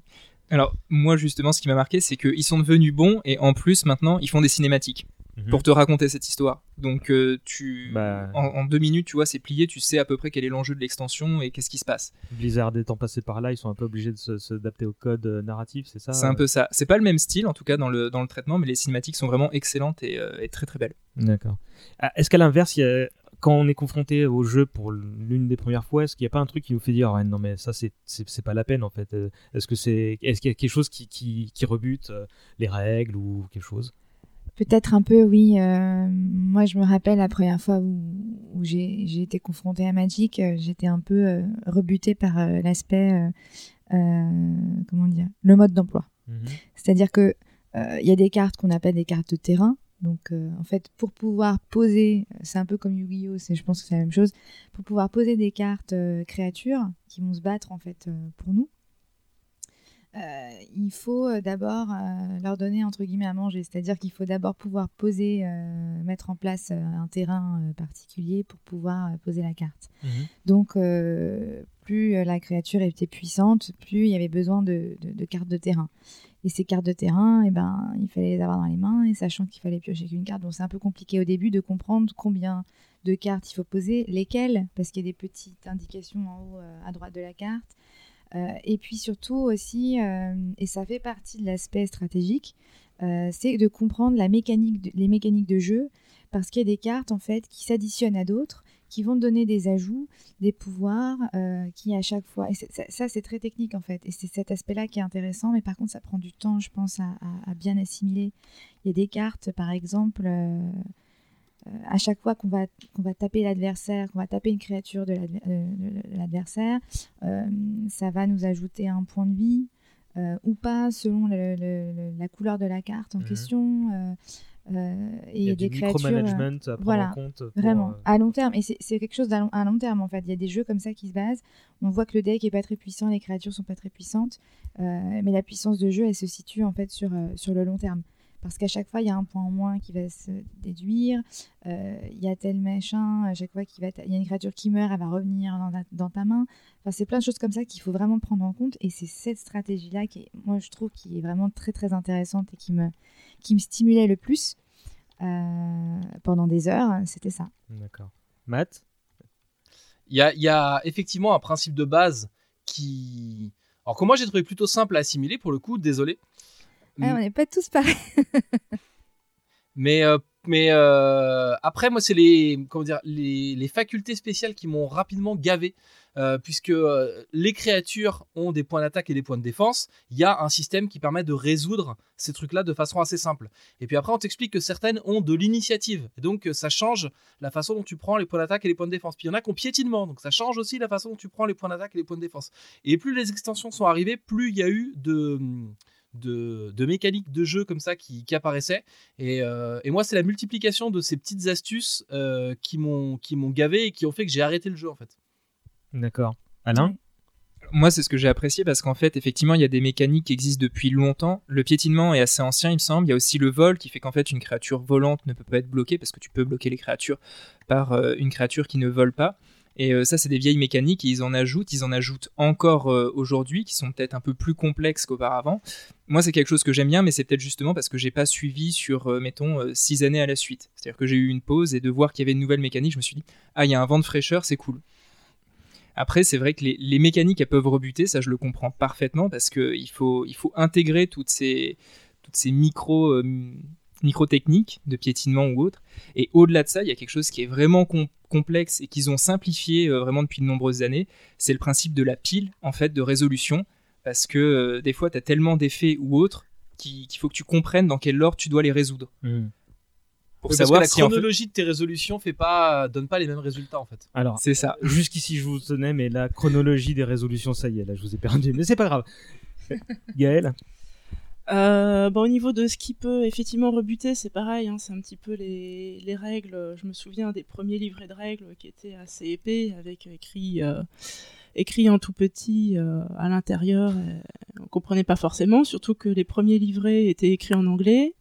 Alors, moi, justement, ce qui m'a marqué, c'est qu'ils sont devenus bons et en plus, maintenant, ils font des cinématiques Mhm. pour te raconter cette histoire. Donc, euh, tu, Bah. en, en deux minutes, tu vois, c'est plié, tu sais à peu près quel est l'enjeu de l'extension et qu'est-ce qui se passe. Blizzard étant passé par là, ils sont un peu obligés de s'adapter au code euh, narratif, c'est ça C'est un peu ça. C'est pas le même style, en tout cas, dans le, dans le traitement, mais les cinématiques sont vraiment excellentes et, euh, et très très belles. D'accord. Ah, Est-ce qu'à l'inverse, a- quand on est confronté au jeu pour l'une des premières fois, est-ce qu'il n'y a pas un truc qui nous fait dire ouais, non mais ça c'est pas la peine en fait Euh, Est-ce que c'est est-ce qu'il y a quelque chose qui qui, qui rebute euh, les règles ou quelque chose? Peut-être un peu, oui. euh, moi, je me rappelle la première fois où, où j'ai été confrontée à Magic, euh, j'étais un peu euh, rebutée par euh, l'aspect, comment dire, le mode d'emploi. C'est-à-dire que il y a des cartes qu'on appelle des cartes de terrain. Donc, en fait, pour pouvoir poser, c'est un peu comme Yu-Gi-Oh, c'est- je pense que c'est la même chose. Pour pouvoir poser des cartes créatures qui vont se battre en fait pour nous, euh, il faut euh, d'abord euh, leur donner entre guillemets à manger. C'est-à-dire qu'il faut d'abord pouvoir poser, euh, mettre en place un terrain particulier pour pouvoir poser la carte. Donc, euh, plus la créature était puissante, plus il y avait besoin de, de- de cartes de terrain. Et ces cartes de terrain, eh ben, il fallait les avoir dans les mains, et sachant qu'il fallait piocher qu'une carte, donc c'est un peu compliqué au début de comprendre combien de cartes il faut poser, lesquelles, parce qu'il y a des petites indications en haut à droite de la carte. Et puis surtout aussi, et ça fait partie de l'aspect stratégique, c'est de comprendre les mécaniques de jeu, parce qu'il y a des cartes en fait qui s'additionnent à d'autres qui vont donner des ajouts, des pouvoirs, euh, qui à chaque fois... Et ça, c'est très technique en fait. Et c'est cet aspect-là qui est intéressant, mais par contre, ça prend du temps, je pense, à, bien assimiler. Il y a des cartes, par exemple, euh, euh, à chaque fois qu'on va, qu'on va taper l'adversaire, qu'on va taper une créature de l'adversaire, ça va nous ajouter un point de vie. ou pas selon la couleur de la carte en mmh question. Euh, et il y a des micromanagement à prendre voilà, en compte. vraiment, euh, à long terme. Et c'est quelque chose à long, terme en fait. Il y a des jeux comme ça qui se basent. On voit que le deck est pas très puissant, les créatures sont pas très puissantes, euh, mais la puissance de jeu, elle se situe en fait sur, sur le long terme. Parce qu'à chaque fois, il y a un point en moins qui va se déduire. Il y a tel machin, à chaque fois qu'il va, il y a une créature qui meurt, elle va revenir dans ta, dans ta main. Enfin, c'est plein de choses comme ça qu'il faut vraiment prendre en compte. Et c'est cette stratégie-là qui, moi, je trouve, qui est vraiment très très intéressante et qui me, qui me stimulait le plus euh, pendant des heures. C'était ça. D'accord. Matt? Il y y a, effectivement un principe de base qui. Alors que moi j'ai trouvé plutôt simple à assimiler pour le coup, désolé. Ah, on n'est pas tous pareils. mais euh, mais euh, après moi c'est les comment dire les, les facultés spéciales qui m'ont rapidement gavé euh, puisque euh, les créatures ont des points d'attaque et des points de défense, il y a un système qui permet de résoudre ces trucs-là de façon assez simple. Et puis après, on t'explique que certaines ont de l'initiative, donc ça change la façon dont tu prends les points d'attaque et les points de défense. Puis il y en a qui ont piétinement, donc ça change aussi la façon dont tu prends les points d'attaque et les points de défense. Et plus les extensions sont arrivées, plus il y a eu de... De, mécaniques de jeu comme ça qui, apparaissaient. Euh, et, moi, c'est la multiplication de ces petites astuces qui m'ont gavé et qui ont fait que j'ai arrêté le jeu en fait. D'accord. Alain? Moi, c'est ce que j'ai apprécié parce qu'en fait, effectivement, il y a des mécaniques qui existent depuis longtemps. Le piétinement est assez ancien, il me semble. Il y a aussi le vol qui fait qu'en fait, une créature volante ne peut pas être bloquée parce que tu peux bloquer les créatures par euh, une créature qui ne vole pas. Et euh, ça, c'est des vieilles mécaniques et ils en ajoutent, ils en ajoutent encore euh, aujourd'hui, qui sont peut-être un peu plus complexes qu'auparavant. Moi, c'est quelque chose que j'aime bien, mais c'est peut-être justement parce que j'ai pas suivi sur, mettons, six années à la suite. C'est-à-dire que j'ai eu une pause et de voir qu'il y avait une nouvelle mécanique, je me suis dit, ah, il y a un vent de fraîcheur, c'est cool. Après, c'est vrai que les, mécaniques, elles peuvent rebuter, ça je le comprends parfaitement, parce qu'il faut, intégrer toutes ces, micro, euh, techniques de piétinement ou autre. Et au-delà de ça, il y a quelque chose qui est vraiment complexe et qu'ils ont simplifié euh, vraiment depuis de nombreuses années, c'est le principe de la pile, en fait, de résolution, parce que euh, des fois, tu as tellement d'effets ou autres qu'il faut que tu comprennes dans quel ordre tu dois les résoudre. Mmh pour savoir la chronologie de tes résolutions fait pas donne pas les mêmes résultats en fait. Alors c'est ça. Jusqu'ici je vous tenais, mais la chronologie des résolutions, ça y est, là je vous ai perdu, mais c'est pas grave. Gaël. Euh, bon, au niveau de ce qui peut effectivement rebuter, c'est pareil, hein, c'est un petit peu les, les, règles. Je me souviens des premiers livrets de règles qui étaient assez épais, avec écrit, euh, écrit en tout petit euh, à l'intérieur. On comprenait pas forcément, surtout que les premiers livrets étaient écrits en anglais,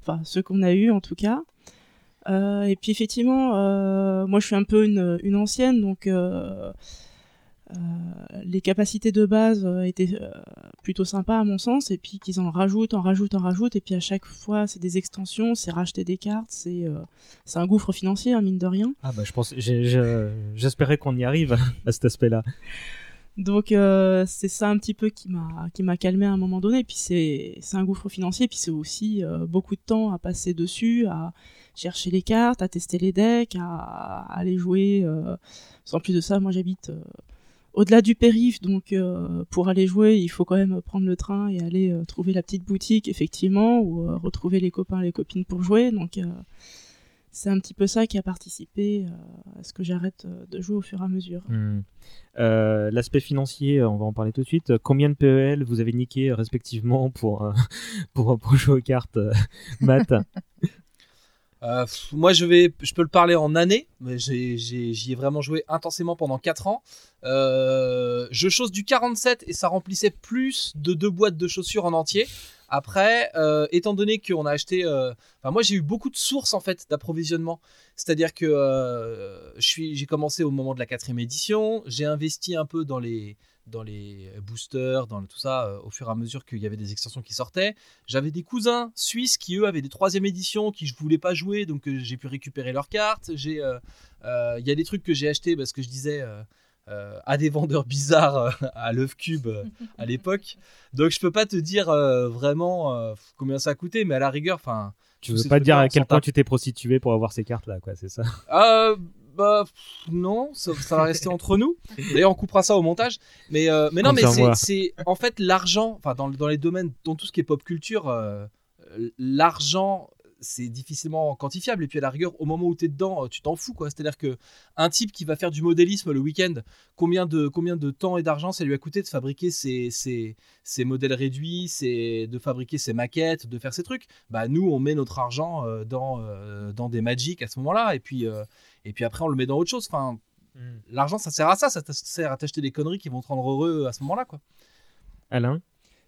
enfin ceux qu'on a eu en tout cas. Euh, et puis effectivement, euh, moi je suis un peu une, une ancienne, donc euh, les capacités de base étaient plutôt sympas à mon sens, et puis qu'ils en rajoutent, en rajoutent, en rajoutent, et puis à chaque fois c'est des extensions, c'est racheter des cartes, c'est c'est un gouffre financier, hein, mine de rien. Ah bah je pense, j'espérais qu'on y arrive à cet aspect-là. Donc c'est ça un petit peu qui m'a qui m'a calmé à un moment donné. Puis c'est un gouffre financier. Puis c'est aussi beaucoup de temps à passer dessus, à chercher les cartes, à tester les decks, à, aller jouer. Euh, sans plus de ça, moi j'habite euh, au-delà du périph, donc euh, pour aller jouer, il faut quand même prendre le train et aller trouver la petite boutique, effectivement, ou retrouver les copains, les copines pour jouer. Donc c'est un petit peu ça qui a participé à ce que j'arrête de jouer au fur et à mesure. Hmm. L'aspect financier, on va en parler tout de suite. Combien de PEL vous avez niqué respectivement pour, pour, pour, jouer aux cartes, Matt? Euh, moi, je peux le parler en années, mais j'y ai, vraiment joué intensément pendant 4 ans. Euh, je chose du 47 et ça remplissait plus de deux boîtes de chaussures en entier. Après, euh, étant donné qu'on a acheté, moi j'ai eu beaucoup de sources en fait d'approvisionnement. C'est-à-dire que j'ai commencé au moment de la quatrième édition, j'ai investi un peu dans les dans les boosters, dans tout ça, euh, au fur et à mesure qu'il y avait des extensions qui sortaient. J'avais des cousins suisses qui, eux, avaient des troisième éditions qui je voulais pas jouer, donc euh, j'ai pu récupérer leurs cartes. J'ai, euh, euh, Il y a des trucs que j'ai achetés parce que je disais euh, euh, à des vendeurs bizarres euh, à l'œuf cube euh, à l'époque. Donc je peux pas te dire euh, vraiment euh, combien ça a coûté, mais à la rigueur, enfin. Tu veux pas dire à quel point tu t'es prostitué pour avoir ces cartes là, quoi, c'est ça? Euh, bah pff, non, ça, ça va rester entre nous. D'ailleurs, on coupera ça au montage. Mais euh, mais non, mais c'est- en fait l'argent. Enfin, dans, dans les domaines, dans tout ce qui est pop culture, euh, l'argent c'est difficilement quantifiable et puis à la rigueur au moment où tu es dedans euh, tu t'en fous quoi c'est à dire que un type qui va faire du modélisme le week-end combien de combien de temps et d'argent ça lui a coûté de fabriquer ses, ses, ses modèles réduits c'est de fabriquer ses maquettes de faire ses trucs? Bah nous on met notre argent dans dans des magic à ce moment là et puis et puis après on le met dans autre chose enfin l'argent ça sert à ça ça sert à t'acheter des conneries qui vont te rendre heureux à ce moment là quoi Alain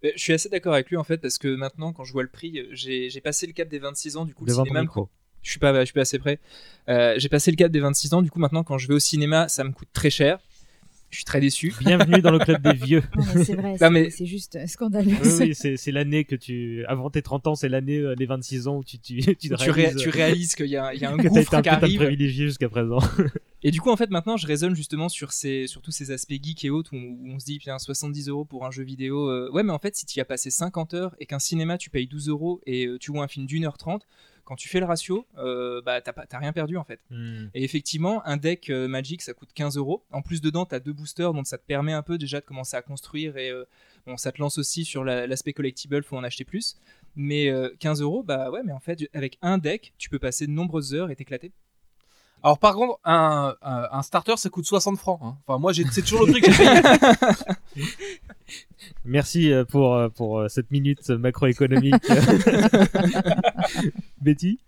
Euh, Je suis assez d'accord avec lui en fait parce que maintenant quand je vois le prix, j'ai passé le cap des 26 ans du coup le Devant cinéma. micro. Je suis pas, je suis pas assez près. Euh, j'ai passé le cap des 26 ans du coup maintenant quand je vais au cinéma ça me coûte très cher. Je suis très déçu. Bienvenue dans le club des vieux. Non, mais c'est vrai, c'est mais- juste euh, scandaleux. Oui, oui, c'est l'année que tu. Avant tes 30 ans, c'est l'année, euh, les 26 ans où tu, tu, tu, réalises, tu réalises qu'il y a, il y a un gouffre un qui putain de arrive. privilégié jusqu'à présent. Et du coup, en fait, maintenant, je raisonne justement sur, ces, sur tous ces aspects geek et autres où, où on se dit, bien, 70 euros pour un jeu vidéo. euh, ouais, mais en fait, si tu y as passé 50 heures et qu'un cinéma, tu payes 12 euros et euh, tu vois un film d'une heure 30, quand tu fais le ratio, euh, bah, t'as pas- t'as rien perdu en fait. Hmm. Et effectivement, un deck euh, Magic, ça coûte 15 euros. En plus, dedans, tu as deux boosters, donc ça te permet un peu déjà de commencer à construire et euh, bon, ça te lance aussi sur la- l'aspect collectible, faut en acheter plus. Mais euh, 15 euros, bah ouais, mais en fait, avec un deck, tu peux passer de nombreuses heures et t'éclater. Alors par contre un, un, un starter ça coûte 60 francs hein. enfin moi c'est toujours le prix que j'ai payé Merci euh, pour, euh, pour euh, cette minute macroéconomique. Betty,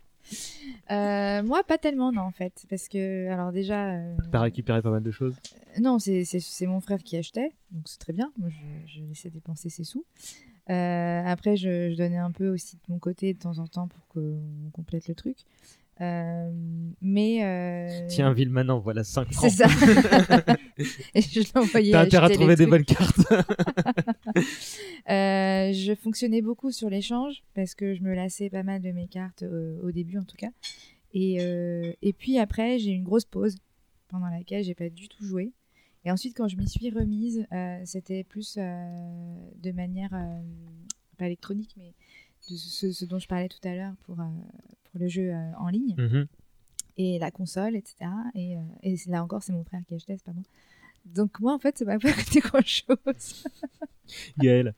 Euh, moi, pas tellement, non, en fait. Parce que, alors déjà. euh, t'as récupéré pas mal de choses? Non, c'est mon frère qui achetait, donc c'est très bien. Moi, je, je laissais dépenser ses sous. Euh, après, je, je donnais un peu aussi de mon côté de temps en temps pour qu'on complète le truc. Euh, mais. euh, Tiens, Villeman, voilà 5 francs. C'est ça. Et je l'envoyais T'as intérêt à trouver des bonnes cartes. Euh, je fonctionnais beaucoup sur l'échange parce que je me lassais pas mal de mes cartes euh, au début en tout cas. Et, et puis après, j'ai eu une grosse pause pendant laquelle j'ai pas du tout joué. Et ensuite, quand je m'y suis remise, c'était plus de manière pas électronique, mais de ce, ce dont je parlais tout à l'heure pour, euh, pour le jeu euh, en ligne Mhm. et la console, etc. Et, euh, et là encore, c'est mon frère qui achetait, c'est pas moi. Donc moi, en fait, ça m'a pas coûté grand-chose. Gaël.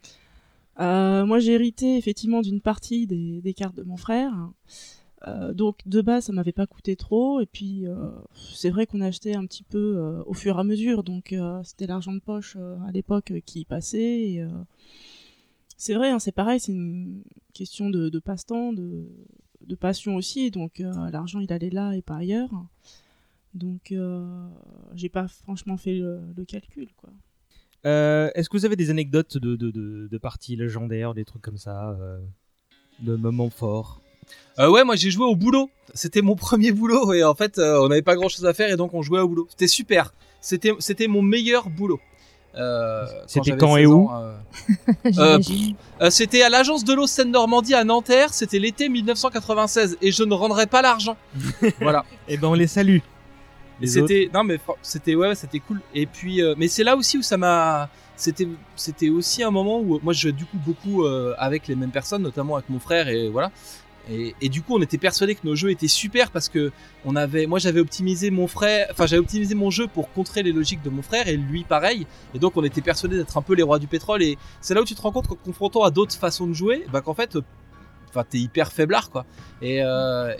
Euh, moi, j'ai hérité effectivement d'une partie des, des cartes de mon frère. Euh, donc, de base, ça m'avait pas coûté trop. Et puis, euh, c'est vrai qu'on achetait un petit peu euh, au fur et à mesure. Donc, euh, c'était l'argent de poche euh, à l'époque euh, qui passait. Et, euh, c'est vrai, hein, c'est pareil, c'est une question de, de passe-temps, de, de passion aussi. Donc, euh, l'argent, il allait là et pas ailleurs. Donc, euh, j'ai pas franchement fait le, le calcul, quoi. Euh, Est-ce que vous avez des anecdotes de, de, de, de parties légendaires, des trucs comme ça, euh, de moments forts? Euh, ouais, moi j'ai joué au boulot. C'était mon premier boulot et en fait euh, on n'avait pas grand chose à faire et donc on jouait au boulot. C'était super. C'était c'était mon meilleur boulot. Euh, C'était quand et 16 où euh, euh, euh, C'était à l'agence de l'eau Seine-Normandie à Nanterre. C'était l'été 1996 et je ne rendrai pas l'argent. voilà. Eh ben on les salue. Et Les c'était non mais c'était ouais c'était cool et puis euh, mais c'est là aussi où ça m'a c'était c'était aussi un moment où moi je jouais du coup beaucoup euh, avec les mêmes personnes notamment avec mon frère et voilà et, du coup on était persuadés que nos jeux étaient super parce que on avait moi j'avais optimisé mon frère enfin j'avais optimisé mon jeu pour contrer les logiques de mon frère et lui pareil. Et donc on était persuadés d'être un peu les rois du pétrole. Et c'est là où tu te rends compte qu'en confrontant à d'autres façons de jouer bah qu'en fait enfin t'es hyper faiblard quoi. Et euh,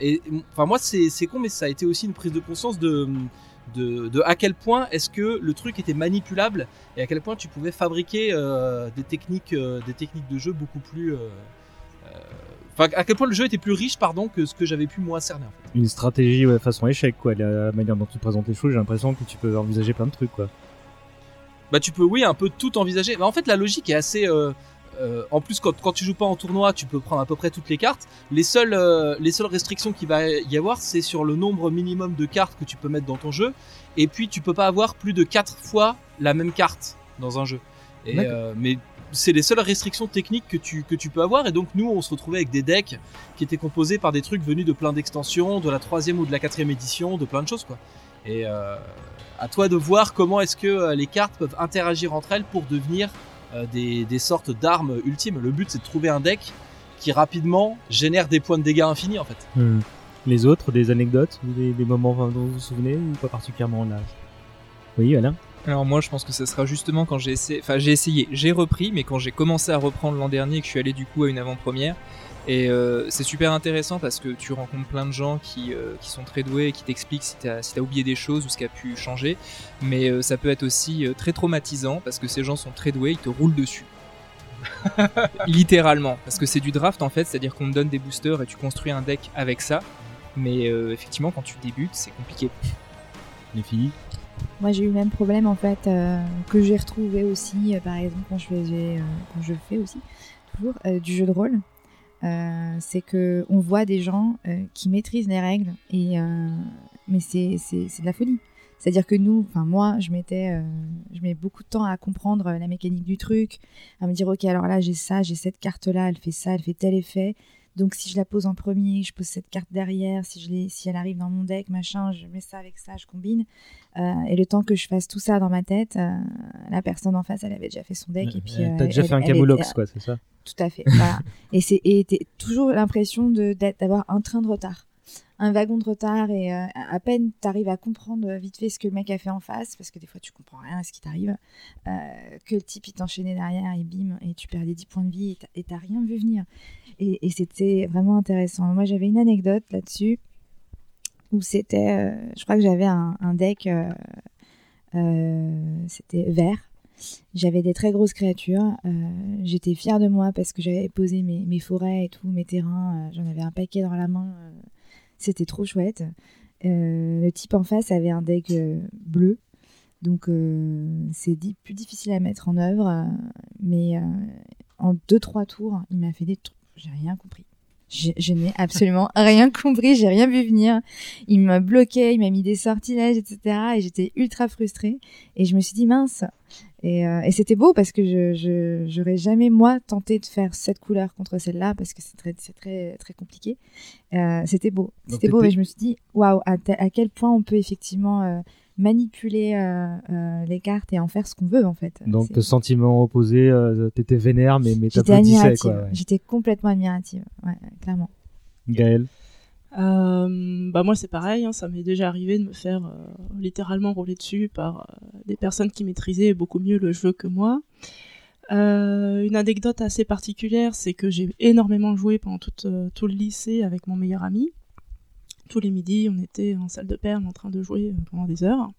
enfin moi c'est con mais ça a été aussi une prise de conscience de de, à quel point est-ce que le truc était manipulable et à quel point tu pouvais fabriquer euh, des techniques euh, des techniques de jeu beaucoup plus enfin à quel point le jeu était plus riche pardon que ce que j'avais pu moi cerner en fait. Une stratégie ouais, façon échec, quoi. La manière dont tu présentes les choses, j'ai l'impression que tu peux envisager plein de trucs, quoi. bah tu peux oui un peu tout envisager bah, en fait la logique est assez euh, euh, en plus quand, quand tu joues pas en tournoi tu peux prendre à peu près toutes les cartes les seules euh, les seules restrictions qu'il va y avoir c'est sur le nombre minimum de cartes que tu peux mettre dans ton jeu et puis tu peux pas avoir plus de 4 fois la même carte dans un jeu. Et, mais c'est les seules restrictions techniques que tu, que tu peux avoir. Et donc, nous, on se retrouvait avec des decks qui étaient composés par des trucs venus de plein d'extensions, de la troisième ou de la quatrième édition, de plein de choses, quoi. Et euh, à toi de voir comment est-ce que euh, les cartes peuvent interagir entre elles pour devenir euh, des, des sortes d'armes ultimes. Le but, c'est de trouver un deck qui rapidement génère des points de dégâts infinis, en fait. Hmm. Les autres, des anecdotes des, moments dont vous vous souvenez ou pas particulièrement là? Oui, Alain? Alors moi, je pense que ce sera justement quand j'ai essayé, enfin j'ai essayé, j'ai repris, mais quand j'ai commencé à reprendre l'an dernier, et que je suis allé du coup à une avant-première, et euh, c'est super intéressant parce que tu rencontres plein de gens qui, euh, qui sont très doués et qui t'expliquent si t'as si oublié des choses ou ce qui a pu changer, mais euh, ça peut être aussi très traumatisant parce que ces gens sont très doués, ils te roulent dessus. Littéralement, parce que c'est du draft en fait, c'est-à-dire qu'on te donne des boosters et tu construis un deck avec ça, mais effectivement quand tu débutes, c'est compliqué. Les filles Moi, j'ai eu le même problème en fait euh, que j'ai retrouvé aussi, euh, par exemple quand je faisais, euh, quand je fais aussi toujours du jeu de rôle. C'est que on voit des gens qui maîtrisent les règles et mais c'est de la folie. C'est-à-dire que nous, enfin moi, je mettais, je mets beaucoup de temps à comprendre la mécanique du truc, à me dire ok alors là j'ai ça, j'ai cette carte là, elle fait ça, elle fait tel effet. Donc si je la pose en premier, je pose cette carte derrière, si je si elle arrive dans mon deck, machin, je mets ça avec ça, je combine. Euh, et le temps que je fasse tout ça dans ma tête, euh, la personne en face, elle avait déjà fait son deck. et puis, Euh, T'as euh, déjà elle- fait un Camoulox, quoi, c'est ça? Tout à fait. voilà. Et c'est toujours l'impression d'avoir un train de retard, un wagon de retard, et euh, à peine t'arrives à comprendre vite fait ce que le mec a fait en face, parce que des fois tu comprends rien à ce qui t'arrive, euh, que le type il t'enchaînait derrière et bim, et tu perds les 10 points de vie et t'as- rien vu venir. Et, c'était vraiment intéressant. Moi j'avais une anecdote là-dessus où c'était, euh, je crois que j'avais un, deck, euh, euh, c'était vert. J'avais des très grosses créatures. euh, J'étais fière de moi parce que j'avais posé mes, forêts et tout, mes terrains. euh, J'en avais un paquet dans la main. euh, C'était trop chouette. Euh, le type en face avait un deck euh, bleu. Donc euh, c'est plus difficile à mettre en œuvre. mais en 2-3 tours, il m'a fait des trucs. J'ai rien compris. Je, je n'ai absolument rien compris, j'ai rien vu venir. Il m'a bloqué, il m'a mis des sortilèges, etc. Et j'étais ultra frustrée. Et je me suis dit, mince. Et, euh, et c'était beau parce que je j'aurais jamais, moi, tenté de faire cette couleur contre celle-là parce que c'est très, c'est très, très compliqué. Euh, c'était beau. C'était beau, mais je me suis dit, waouh, à, quel point on peut effectivement euh, manipuler les cartes et en faire ce qu'on veut, en fait. Donc, le sentiment opposé, t'étais vénère, mais, mais t'applaudissais, quoi. ouais. J'étais complètement admirative. Ouais, clairement. Gaël Euh, bah moi c'est pareil, hein, ça m'est déjà arrivé de me faire euh, littéralement rouler dessus par euh, des personnes qui maîtrisaient beaucoup mieux le jeu que moi. Une anecdote assez particulière, c'est que j'ai énormément joué pendant tout, le lycée avec mon meilleur ami. Tous les midis, on était en salle de perles en train de jouer pendant des heures.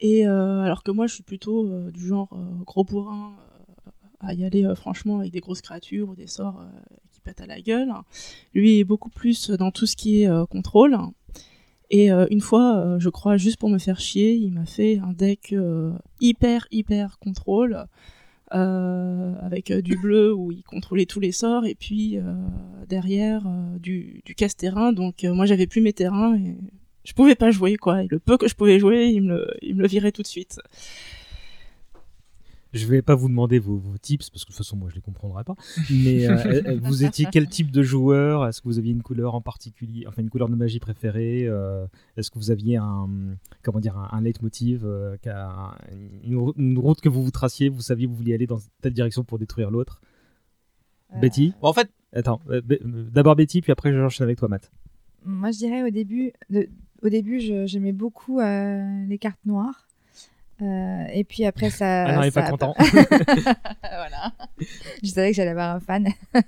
Et alors que moi, je suis plutôt du genre gros bourrin à y aller franchement avec des grosses créatures ou des sorts pètent à la gueule. Lui est beaucoup plus dans tout ce qui est euh, contrôle. Et euh, une fois, euh, je crois, juste pour me faire chier, il m'a fait un deck hyper, hyper contrôle, avec du bleu où il contrôlait tous les sorts, et puis derrière du, du casse-terrain. Donc moi, j'avais plus mes terrains et je pouvais pas jouer, quoi. Et le peu que je pouvais jouer, il me il me le virait tout de suite. Je vais pas vous demander vos, vos tips parce que de toute façon moi je les comprendrai pas. Mais euh, euh, vous étiez quel type de joueur? Est-ce que vous aviez une couleur en particulier, enfin une couleur de magie préférée Euh, Est-ce que vous aviez un comment dire un, un leitmotiv, euh, une, rou- une route que vous vous traciez, vous saviez que vous vouliez aller dans telle direction pour détruire l'autre? Euh, Betty? En fait, attends, d'abord Betty puis après j'enchaîne avec toi Matt. Moi, je dirais au début, de- au début, je- j'aimais beaucoup euh, les cartes noires. Euh, et puis après, ça. Ah non, il est ça pas content. voilà. Je savais que j'allais avoir un fan euh,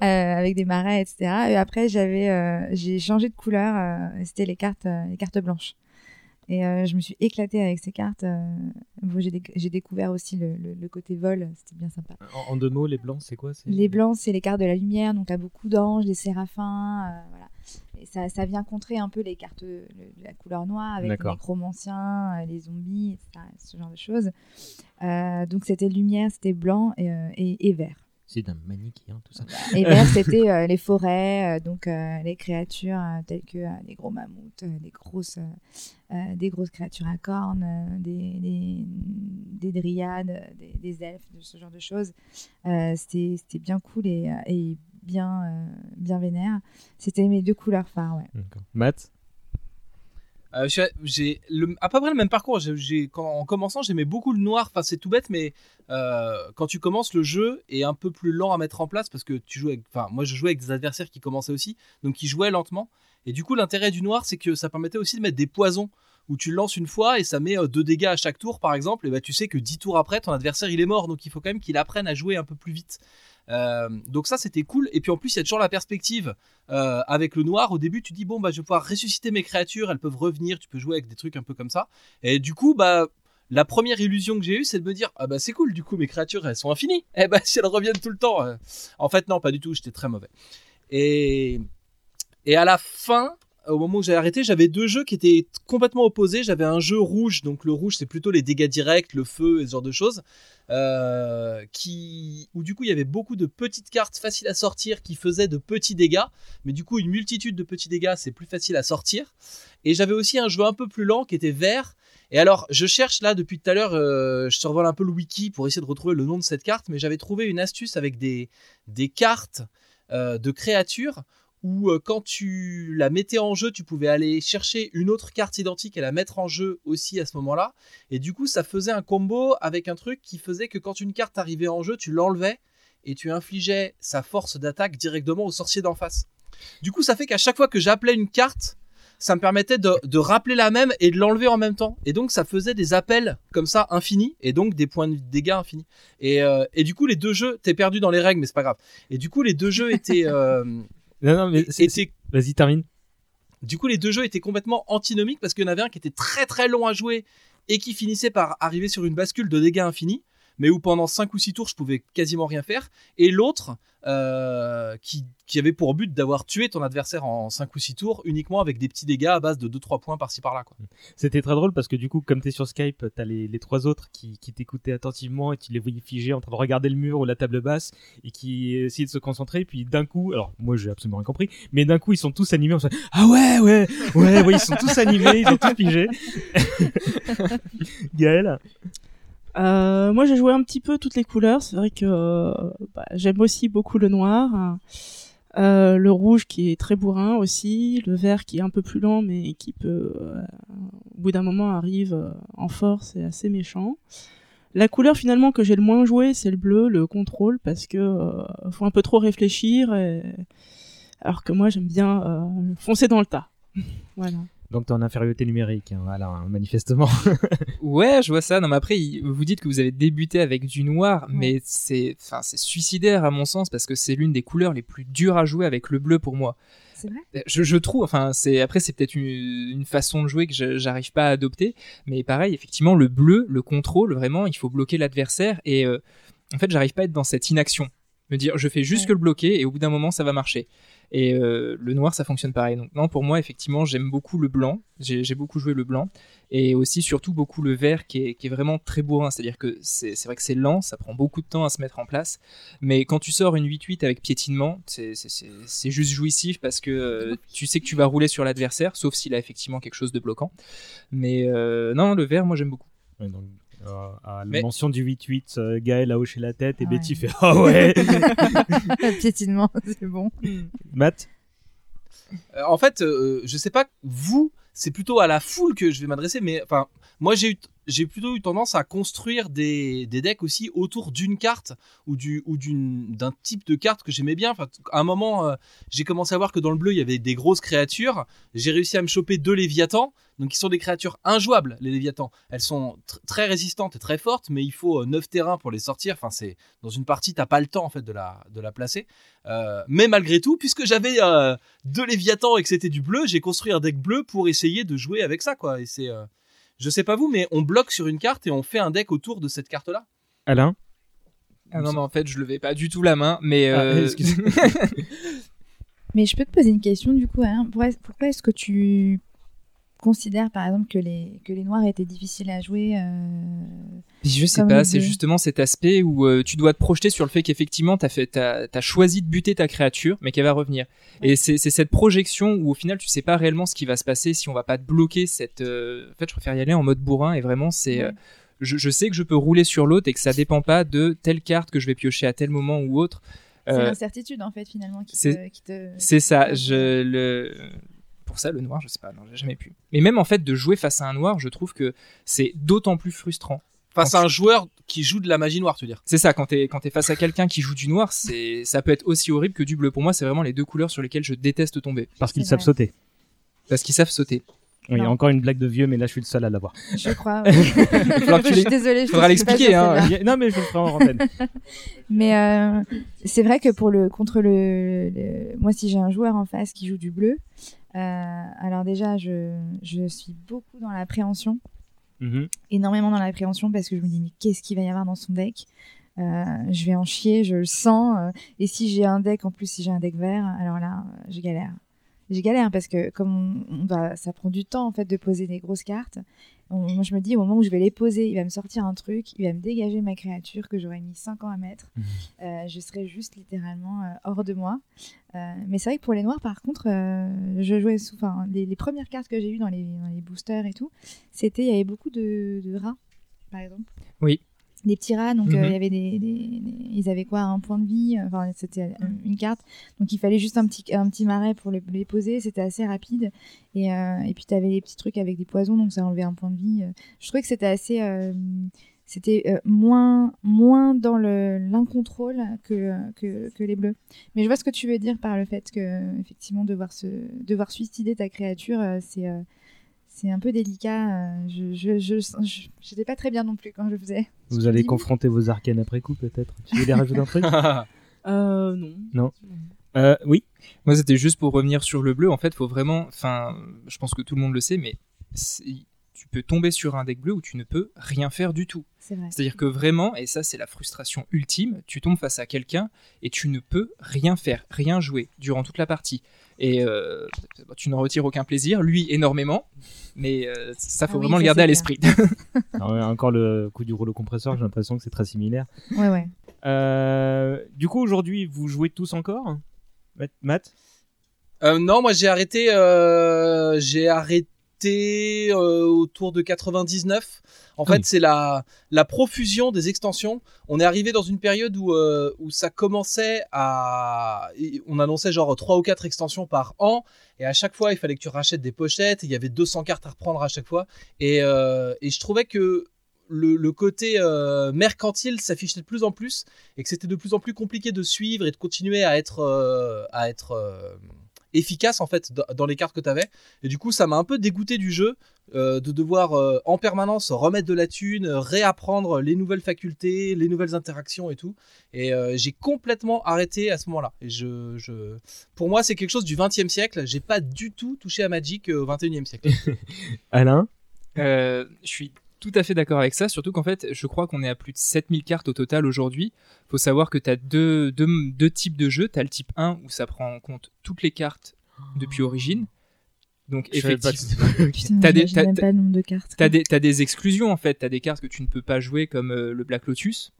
avec des marais, etc. Et après, j'avais, euh, j'ai changé de couleur. euh, C'était les cartes, euh, les cartes blanches. Et euh, je me suis éclatée avec ces cartes. euh, bon, j'ai, déc- j'ai découvert aussi le, le- le côté vol. C'était bien sympa. En, en deux mots, les blancs c'est quoi? C'est- Les blancs, c'est les cartes de la lumière, donc t'as beaucoup d'anges, des séraphins, euh, voilà. Et ça, ça vient contrer un peu les cartes de de la couleur noire avec les D'accord. nécromanciens, euh, les zombies, etc., ce genre de choses. Euh, donc c'était lumière, c'était blanc et, euh, et- et vert. C'est d'un manichéen, tout ça. Et vert, c'était euh, les forêts, donc euh, les créatures telles que des gros mammouths, des, grosses, des grosses créatures à cornes, des, des, des dryades, des, des elfes, ce genre de choses. C'était bien cool et, et bien, euh, bien vénère. C'était mes deux couleurs phares, ouais. Matt Euh, j'ai à peu près le même parcours. Quand- en commençant, j'aimais beaucoup le noir. Enfin, c'est tout bête, mais euh, quand tu commences, le jeu est un peu plus lent à mettre en place parce que tu joues avec. Enfin, moi, je jouais avec des adversaires qui commençaient aussi, donc qui jouaient lentement. Et du coup, l'intérêt du noir, c'est que ça permettait aussi de mettre des poisons où tu le lances une fois et ça met 2 dégâts à chaque tour, par exemple. Et bah, tu sais que 10 tours après, ton adversaire il est mort, donc il faut quand même qu'il apprenne à jouer un peu plus vite. Euh, donc ça c'était cool. Et puis en plus il y a toujours la perspective euh, avec le noir. Au début tu dis bon bah je vais pouvoir ressusciter mes créatures. Elles peuvent revenir. Tu peux jouer avec des trucs un peu comme ça. Et du coup bah la première illusion que j'ai eue c'est de me dire ah bah c'est cool. Du coup mes créatures elles sont infinies. Et bah si elles reviennent tout le temps euh, en fait non pas du tout. J'étais très mauvais. Et et à la fin au moment où j'ai arrêté, j'avais deux jeux qui étaient complètement opposés. J'avais un jeu rouge, donc le rouge c'est plutôt les dégâts directs, le feu et ce genre de choses, euh, qui où du coup il y avait beaucoup de petites cartes faciles à sortir qui faisaient de petits dégâts, mais du coup une multitude de petits dégâts c'est plus facile à sortir. Et j'avais aussi un jeu un peu plus lent qui était vert. Et alors je cherche là depuis tout à l'heure, euh, je survole un peu le wiki pour essayer de retrouver le nom de cette carte, mais j'avais trouvé une astuce avec des des cartes euh, de créatures où euh, quand tu la mettais en jeu, tu pouvais aller chercher une autre carte identique et la mettre en jeu aussi à ce moment-là. Et du coup, ça faisait un combo avec un truc qui faisait que quand une carte arrivait en jeu, tu l'enlevais et tu infligeais sa force d'attaque directement au sorcier d'en face. Du coup, ça fait qu'à chaque fois que j'appelais une carte, ça me permettait de, rappeler la même et de l'enlever en même temps. Et donc, ça faisait des appels comme ça infinis et donc des points de dégâts infinis. Et, euh, du coup, les deux jeux, t'es perdu dans les règles, mais c'est pas grave. Et du coup, les deux jeux étaient. euh, Non, non, mais c'est- Vas-y, termine. du coup, les deux jeux étaient complètement antinomiques parce qu'il y en avait un qui était très très long à jouer et qui finissait par arriver sur une bascule de dégâts infinis, mais où pendant 5 ou 6 tours je pouvais quasiment rien faire, et l'autre euh, qui, qui avait pour but d'avoir tué ton adversaire en 5 ou 6 tours uniquement avec des petits dégâts à base de 2-3 points par-ci par-là. C'était très drôle parce que du coup, comme t'es sur Skype, t'as les, les trois autres qui, qui t'écoutaient attentivement et tu les voyais figés en train de regarder le mur ou la table basse et qui essayaient de se concentrer. Puis d'un coup, alors moi j'ai absolument rien compris, mais d'un coup ils sont tous animés. On se dit, ah ouais, ouais, ouais, ouais, ils sont tous animés, ils sont tous figés. Gaël? Euh, moi, j'ai joué un petit peu toutes les couleurs. C'est vrai que euh, bah, j'aime aussi beaucoup le noir. Euh, le rouge qui est très bourrin aussi, le vert qui est un peu plus lent mais qui peut, euh, au bout d'un moment, arrive en force et assez méchant. La couleur finalement que j'ai le moins joué, c'est le bleu, le contrôle, parce que faut un peu trop réfléchir, et... alors que moi j'aime bien foncer dans le tas. voilà. Donc t'es en infériorité numérique, hein, voilà, hein, manifestement. Ouais, je vois ça. Non, mais après, vous dites que vous avez débuté avec du noir, mais c'est, enfin, c'est suicidaire à mon sens parce que c'est l'une des couleurs les plus dures à jouer avec le bleu pour moi. C'est vrai Je, je trouve, enfin, c'est après c'est peut-être une, une façon de jouer que j'arrive pas à adopter, mais pareil, effectivement, le bleu, le contrôle, vraiment, il faut bloquer l'adversaire et euh, en fait, j'arrive pas à être dans cette inaction, me dire je fais juste Ouais. que le bloquer et au bout d'un moment ça va marcher. Et euh, le noir, ça fonctionne pareil. Donc non, pour moi, effectivement, j'aime beaucoup le blanc. J'ai beaucoup joué le blanc et aussi surtout beaucoup le vert qui est, qui est vraiment très bourrin. C'est-à-dire que c'est c'est vrai que c'est lent, ça prend beaucoup de temps à se mettre en place. Mais quand tu sors une 8-8 avec piétinement, c'est- c'est c'est- c'est juste jouissif parce que euh, tu sais que tu vas rouler sur l'adversaire, sauf s'il a effectivement quelque chose de bloquant. Mais euh, non, le vert, moi j'aime beaucoup. Ouais, donc, euh, à la Mais- mention du 8-8, euh, Gaël a hoché la tête et Ouais. Betty fait Ah ouais Piétinement, c'est bon. Matt Euh, en fait, euh, je sais pas, vous, c'est plutôt à la foule que je vais m'adresser, mais enfin, moi j'ai eu j'ai plutôt eu tendance à construire des, decks aussi autour d'une carte ou d'un type de carte que j'aimais bien. Enfin, à un moment, euh, j'ai commencé à voir que dans le bleu il y avait des grosses créatures. J'ai réussi à me choper deux léviathans, donc qui sont des créatures injouables. Les léviathans, elles sont tr- très résistantes et très fortes, mais il faut 9 terrains pour les sortir. Enfin, c'est dans une partie t'as pas le temps en fait de la placer. Euh, mais malgré tout, puisque j'avais euh, deux léviathans et que c'était du bleu, j'ai construit un deck bleu pour essayer de jouer avec ça quoi. Et c'est euh, je sais pas vous, mais on bloque sur une carte et on fait un deck autour de cette carte-là. Alain Ah non, mais en fait, je levais pas du tout la main, mais Ah, euh, Mais je peux te poser une question du coup, hein. Pourquoi est-ce que tu considères par exemple que les, que les noirs étaient difficiles à jouer euh, Je sais pas, c'est justement cet aspect où euh, tu dois te projeter sur le fait qu'effectivement fait, t'as, t'as choisi de buter ta créature, mais qu'elle va revenir. Et c'est, cette projection où au final tu sais pas réellement ce qui va se passer si on va pas te bloquer cette. euh, En fait, je préfère y aller en mode bourrin et vraiment c'est. je, je sais que je peux rouler sur l'autre et que ça dépend pas de telle carte que je vais piocher à tel moment ou autre. C'est l'incertitude en fait finalement qui c'est te, qui te- c'est ça. Je le pour ça le noir, je sais pas, non, j'ai jamais pu. Mais même en fait de jouer face à un noir, je trouve que c'est d'autant plus frustrant. Face à un joueur qui joue de la magie noire, tu veux dire. C'est ça, quand t'es quand t'es face à quelqu'un qui joue du noir, c'est ça peut être aussi horrible que du bleu. Pour moi, c'est vraiment les deux couleurs sur lesquelles je déteste tomber. Parce qu'ils savent sauter. Parce qu'ils savent sauter. Oui, il y a encore une blague de vieux, mais là je suis le seul à l'avoir. Je crois. Ouais. tu je suis désolée. je faudra l'expliquer, hein. Non, mais je le ferai en antenne. Mais euh, c'est vrai que pour le contre le, le- moi si j'ai un joueur en face qui joue du bleu, euh, alors déjà je, je suis beaucoup dans l'appréhension, Mhm. énormément dans l'appréhension parce que je me dis mais qu'est-ce qu'il va y avoir dans son deck Euh, Je vais en chier, je le sens. euh, et si j'ai un deck en plus si j'ai un deck vert, alors là euh, je galère. Je galère parce que comme on, on va, ça prend du temps en fait de poser des grosses cartes. On- moi je me dis au moment où je vais les poser, il va me sortir un truc, il va me dégager ma créature que j'aurais mis 5 ans à mettre. Euh, je serais juste littéralement euh, hors de moi. Euh, mais c'est vrai que pour les noirs, par contre, je jouais sous. Les, les premières cartes que j'ai eues dans les, dans les boosters et tout, c'était. Il y avait beaucoup de, de rats, par exemple. Oui. Des petits rats, donc euh, Mhm. il y avait des, des- des- Ils avaient quoi Un point de vie Enfin, c'était euh, une carte. Donc il fallait juste un petit, un petit marais pour les, les poser. C'était assez rapide. Et, euh, et puis tu avais les petits trucs avec des poisons, donc ça enlevait un point de vie. Je trouvais que c'était assez. euh, c'était euh, moins, moins dans le- l'incontrôle que, que, que les bleus. Mais je vois ce que tu veux dire par le fait que, effectivement, devoir, se, devoir suicider ta créature, euh, c'est euh, c'est un peu délicat. euh, Je je, je, je- j'étais pas très bien non plus quand je faisais. Vous allez confronter vos arcanes après coup, peut-être. Tu voulais rajouter un truc Euh, non. Non. Euh, oui. Moi, c'était juste pour revenir sur le bleu. En fait, faut vraiment. Enfin, je pense que tout le monde le sait, mais tu peux tomber sur un deck bleu où tu ne peux rien faire du tout. C'est vrai. C'est-à-dire que vraiment, et ça c'est la frustration ultime, tu tombes face à quelqu'un et tu ne peux rien faire, rien jouer durant toute la partie. Et euh, tu n'en retires aucun plaisir, lui énormément, mais euh, ça faut Ah oui, vraiment ça, le garder à l'esprit. Ouais, encore le coup du rouleau compresseur, j'ai l'impression que c'est très similaire. Ouais, ouais. Euh, du coup, aujourd'hui, vous jouez tous encore Matt- Matt? Euh, non, moi j'ai arrêté, euh, j'ai arrêté euh, autour de 99. En Ah fait, oui. c'est la la profusion des extensions. On est arrivé dans une période où euh, où ça commençait à, on annonçait genre trois ou quatre extensions par an, et à chaque fois il fallait que tu rachètes des pochettes. et Il y avait 200 cartes à reprendre à chaque fois, et euh, et je trouvais que le, le côté euh, mercantile s'affichait de plus en plus et que c'était de plus en plus compliqué de suivre et de continuer à être euh, à être efficace en fait dans- les cartes que tu avais et du coup ça m'a un peu dégoûté du jeu euh, de devoir euh, en permanence remettre de la thune réapprendre les nouvelles facultés les nouvelles interactions et tout. Et euh, j'ai complètement arrêté à ce moment là et je, je... pour moi c'est quelque chose du 20 e siècle. J'ai pas du tout touché à Magic au 21 e siècle. Alain? Euh, je suis tout à fait d'accord avec ça, surtout qu'en fait, je crois qu'on est à plus de 7000 cartes au total aujourd'hui. faut savoir que tu as deux, deux, deux types de jeux. Tu as le type 1 où ça prend en compte toutes les cartes depuis origine. Donc Je effectivement, t'as des, de cartes. t'as des, exclusions en fait. T'as des cartes que tu ne peux pas jouer comme euh, le Black Lotus.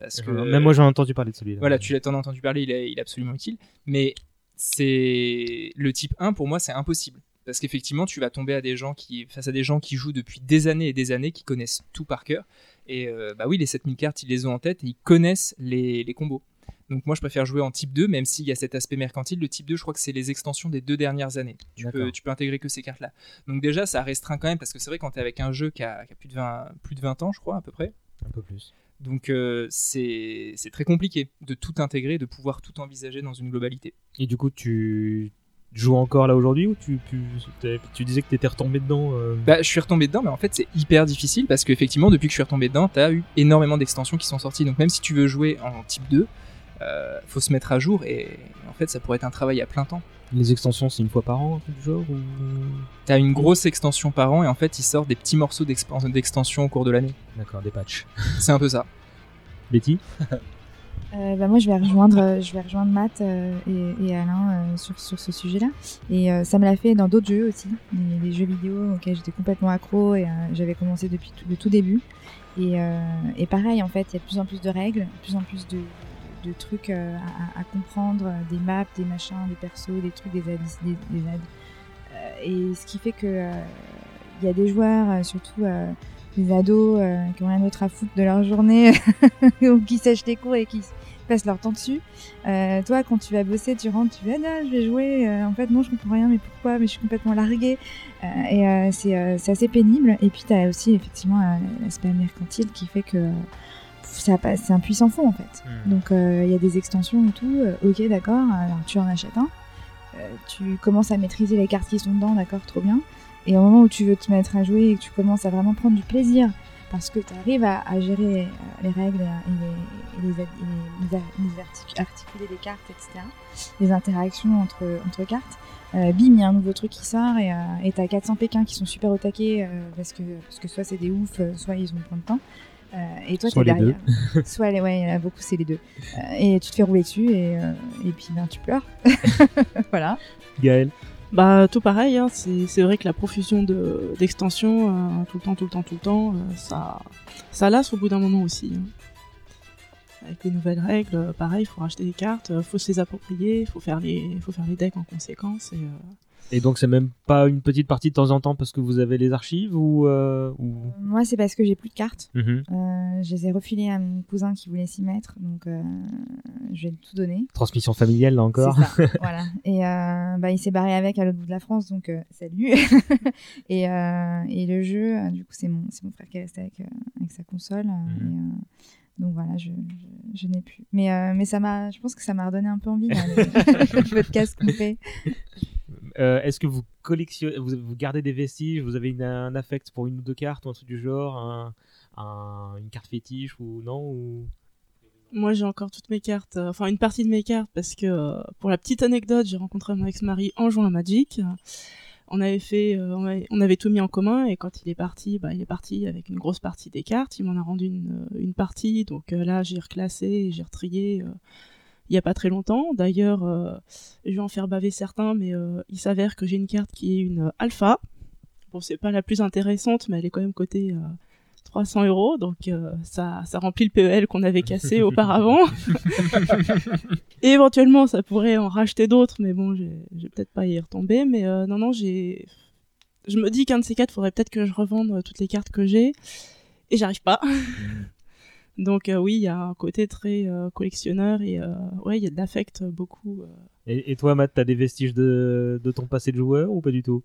Parce que, Euh, Même moi, j'en ai entendu parler de celui-là. Voilà, tu l'as t'en as entendu parler, il est, il est absolument utile. Mais c'est le type 1 pour moi, c'est impossible. Parce qu'effectivement, tu vas tomber à des gens qui, face à des gens qui jouent depuis des années et des années, qui connaissent tout par cœur. Et euh, bah oui, les 7000 cartes, ils les ont en tête et ils connaissent les, les combos. Donc moi, je préfère jouer en type 2, même s'il y a cet aspect mercantile. Le type 2, je crois que c'est les extensions des deux dernières années. Tu peux, tu peux intégrer que ces cartes-là. Donc déjà, ça restreint quand même, parce que c'est vrai, quand tu es avec un jeu qui a, qui a plus, de 20, plus de 20 ans, je crois, à peu près, Un peu plus. donc euh, c'est très compliqué de tout intégrer, de pouvoir tout envisager dans une globalité. Et du coup, tu joues encore là aujourd'hui ou tu, tu, tu disais que tu étais retombé dedans euh, Bah, je suis retombé dedans, mais en fait c'est hyper difficile parce qu'effectivement depuis que je suis retombé dedans, t'as eu énormément d'extensions qui sont sorties. Donc même si tu veux jouer en type 2, euh, faut se mettre à jour et en fait ça pourrait être un travail à plein temps. Les extensions, c'est une fois par an, du genre ou... T'as une grosse extension par an et en fait ils sortent des petits morceaux d'expan- d'extension au cours de l'année. D'accord, des patchs. C'est un peu ça. Betty? Euh, bah, moi, je vais rejoindre, je vais rejoindre Matt euh, et, Alain euh, sur, sur ce sujet-là. Et ça me l'a fait dans d'autres jeux aussi, des, jeux vidéo auxquels j'étais complètement accro et j'avais commencé depuis tout, le tout début. Et, et pareil, en fait, il y a de plus en plus de règles, de plus en plus de, de trucs à, comprendre, des maps, des machins, des persos, des trucs, des. Euh, et ce qui fait que il y a des joueurs, surtout des ados, euh, qui ont rien d'autre à foutre de leur journée, ou qui sèchent les cours et qui passent leur temps dessus. Euh, toi, quand tu vas bosser, tu rentres, tu vas, ah, je vais jouer. Euh, en fait, non, je comprends rien, mais pourquoi? Mais je suis complètement larguée. Euh, et euh, c'est euh, c'est assez pénible. Et puis, tu as aussi effectivement l'aspect mercantile qui fait que c'est un puissant fond en fait. Donc, euh, il y a des extensions et tout. Ok, d'accord. Alors, tu en achètes un. Euh, tu commences à maîtriser les cartes qui sont dedans, d'accord, trop bien. Et au moment où tu veux te mettre à jouer et que tu commences à vraiment prendre du plaisir parce que tu arrives à, à gérer euh, les règles et, les, et les, et les- les artic- articuler les cartes, etc. Les interactions entre, entre cartes. Euh, bim, il y a un nouveau truc qui sort et euh, t'as 400 Pékins qui sont super au taquet euh, parce, que, parce que soit c'est des oufs, soit ils ont plein de temps. Et toi, t'es derrière. soit les, ouais, il y en a beaucoup, c'est les deux. Et tu te fais rouler dessus et, et puis ben, tu pleures. voilà. Gaël Bah tout pareil, hein, c'est vrai que la profusion de- d'extensions, euh, tout le temps, tout le temps, tout le temps, euh, ça, ça lasse au bout d'un moment aussi. hein. Avec les nouvelles règles, euh, pareil, il faut racheter des cartes, euh, faut se les approprier, faut faire les, faut faire les decks en conséquence. Et, euh, Et donc c'est même pas une petite partie de temps en temps parce que vous avez les archives ou, euh, ou... Moi, c'est parce que j'ai plus de cartes. Mhm. Euh, je les ai refilées à mon cousin qui voulait s'y mettre, donc euh, je vais tout donner. transmission familiale là encore ça, voilà. Et bah, il s'est barré avec à l'autre bout de la France, donc salut. et, et le jeu, du coup, c'est mon, mon frère qui est resté avec, avec sa console. et, euh, donc voilà, je, je, je n'ai plus. Mais, mais ça m'a, je pense que ça m'a redonné un peu envie, là, le, le podcast fait. Euh, Est-ce que vous collectionnez, vous, gardez des vestiges, vous avez un affect pour une ou deux cartes ou un truc du genre, un, un- une carte fétiche ou non. Moi, j'ai encore toutes mes cartes, euh, enfin une partie de mes cartes, parce que euh, pour la petite anecdote, j'ai rencontré mon ex-mari en jouant à Magic. On avait fait, on, avait, tout mis en commun, et quand il est parti, bah, il est parti avec une grosse partie des cartes. Il m'en a rendu une, une partie, donc là, j'ai reclassé, j'ai retrié. Il y a pas très longtemps. D'ailleurs, euh, je vais en faire baver certains, mais euh, il s'avère que j'ai une carte qui est une alpha. Bon, c'est pas la plus intéressante, mais elle est quand même cotée euh, 300 euros, donc euh, ça, ça remplit le PEL qu'on avait cassé auparavant. Et éventuellement, ça pourrait en racheter d'autres, mais bon, je vais peut-être pas y retomber. Mais euh, non, non, j'ai. Je me dis qu'un de ces quatre, faudrait peut-être que je revende toutes les cartes que j'ai, et j'arrive pas. Donc euh, oui, il y a un côté très euh, collectionneur et euh, ouais, il y a de l'affect euh, beaucoup. euh. Et, et toi Matt, t'as des vestiges de, de ton passé de joueur ou pas du tout?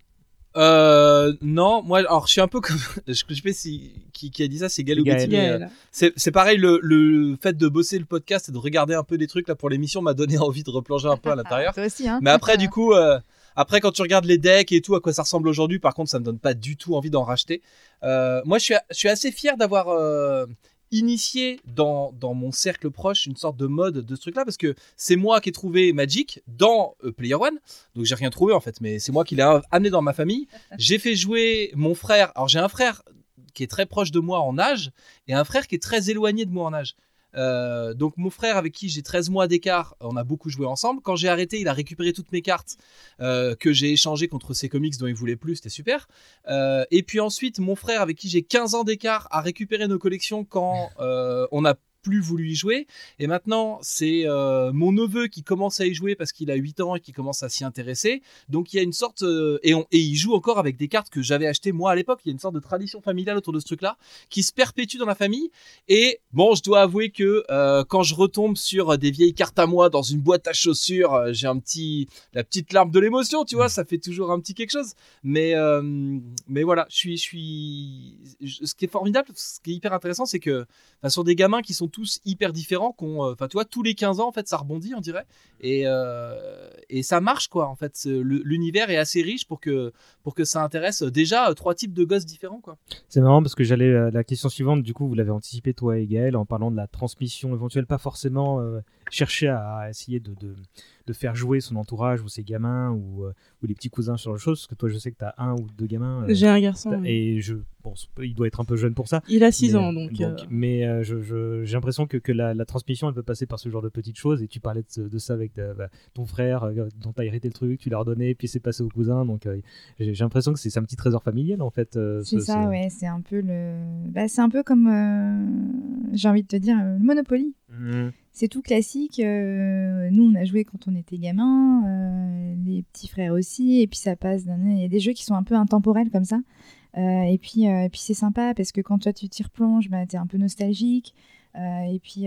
Euh, non, moi, alors je suis un peu comme, je, je sais pas si qui, qui a dit ça, c'est Galou c'est c'est pareil, le, le fait de bosser le podcast et de regarder un peu des trucs là pour l'émission m'a donné envie de replonger un peu à l'intérieur. Toi aussi, hein. Mais après, du coup, euh, après quand tu regardes les decks et tout, à quoi ça ressemble aujourd'hui, par contre, ça me donne pas du tout envie d'en racheter. Euh, moi, je suis, je suis assez fier d'avoir euh, initié dans, dans mon cercle proche une sorte de mode de ce truc-là, parce que c'est moi qui ai trouvé Magic dans euh, Player One, donc j'ai rien trouvé en fait, mais c'est moi qui l'ai amené dans ma famille. J'ai fait jouer mon frère. Alors j'ai un frère qui est très proche de moi en âge et un frère qui est très éloigné de moi en âge. Euh, donc mon frère avec qui j'ai 13 mois d'écart, on a beaucoup joué ensemble. Quand j'ai arrêté, il a récupéré toutes mes cartes euh, que j'ai échangées contre ses comics dont il voulait plus, c'était super. Euh, et puis ensuite, mon frère avec qui j'ai 15 ans d'écart a récupéré nos collections quand on a plus voulu y jouer. Et maintenant, c'est euh, mon neveu qui commence à y jouer parce qu'il a 8 ans et qui commence à s'y intéresser. Donc il y a une sorte... euh, et, on- et il joue encore avec des cartes que j'avais achetées moi à l'époque. Il y a une sorte de tradition familiale autour de ce truc-là qui se perpétue dans la famille. Et bon, je dois avouer que euh, quand je retombe sur des vieilles cartes à moi dans une boîte à chaussures, j'ai un petit... la petite larme de l'émotion, tu vois, ça fait toujours un petit quelque chose. Mais, mais voilà, je suis... Je suis... je- Ce qui est formidable, ce qui est hyper intéressant, c'est que enfin, sur des gamins qui sont tous hyper différents, qu'on, euh, enfin, tu tous les 15 ans, en fait, ça rebondit, on dirait. Et, euh, et ça marche, quoi, en fait. L'univers est assez riche pour que, pour que ça intéresse euh, déjà trois types de gosses différents, quoi. C'est marrant parce que j'allais la question suivante, du coup, vous l'avez anticipé toi et Gaël en parlant de la transmission éventuelle, pas forcément chercher à, essayer de, de, de faire jouer son entourage ou ses gamins ou, euh, ou les petits cousins sur le chose Parce que toi, je sais que tu as un ou deux gamins. euh, J'ai un garçon, oui. Et je, bon, c'est pas- il doit être un peu jeune pour ça. Il a six mais- ans, donc, euh. Mais euh, je- je- j'ai l'impression que, que la, la transmission, elle peut passer par ce genre de petites choses. Et tu parlais de, ça avec bah, ton frère, euh, dont tu as hérité le truc, tu l'as redonné, puis c'est passé au cousin. Donc euh, j'ai j'ai l'impression que c'est c'est un petit trésor familial, en fait. euh, C'est ce- ça, ouais, c'est un peu le. Bah, c'est un peu comme, euh, j'ai envie de te dire, le Monopoly. Mhm. C'est tout classique. euh, nous, on a joué quand on était gamin, euh, les petits frères aussi, et puis ça passe. Il y a des jeux qui sont un peu intemporels comme ça. Euh, et puis, et puis c'est sympa parce que quand toi tu t'y replonges, bah, t'es un peu nostalgique. Et puis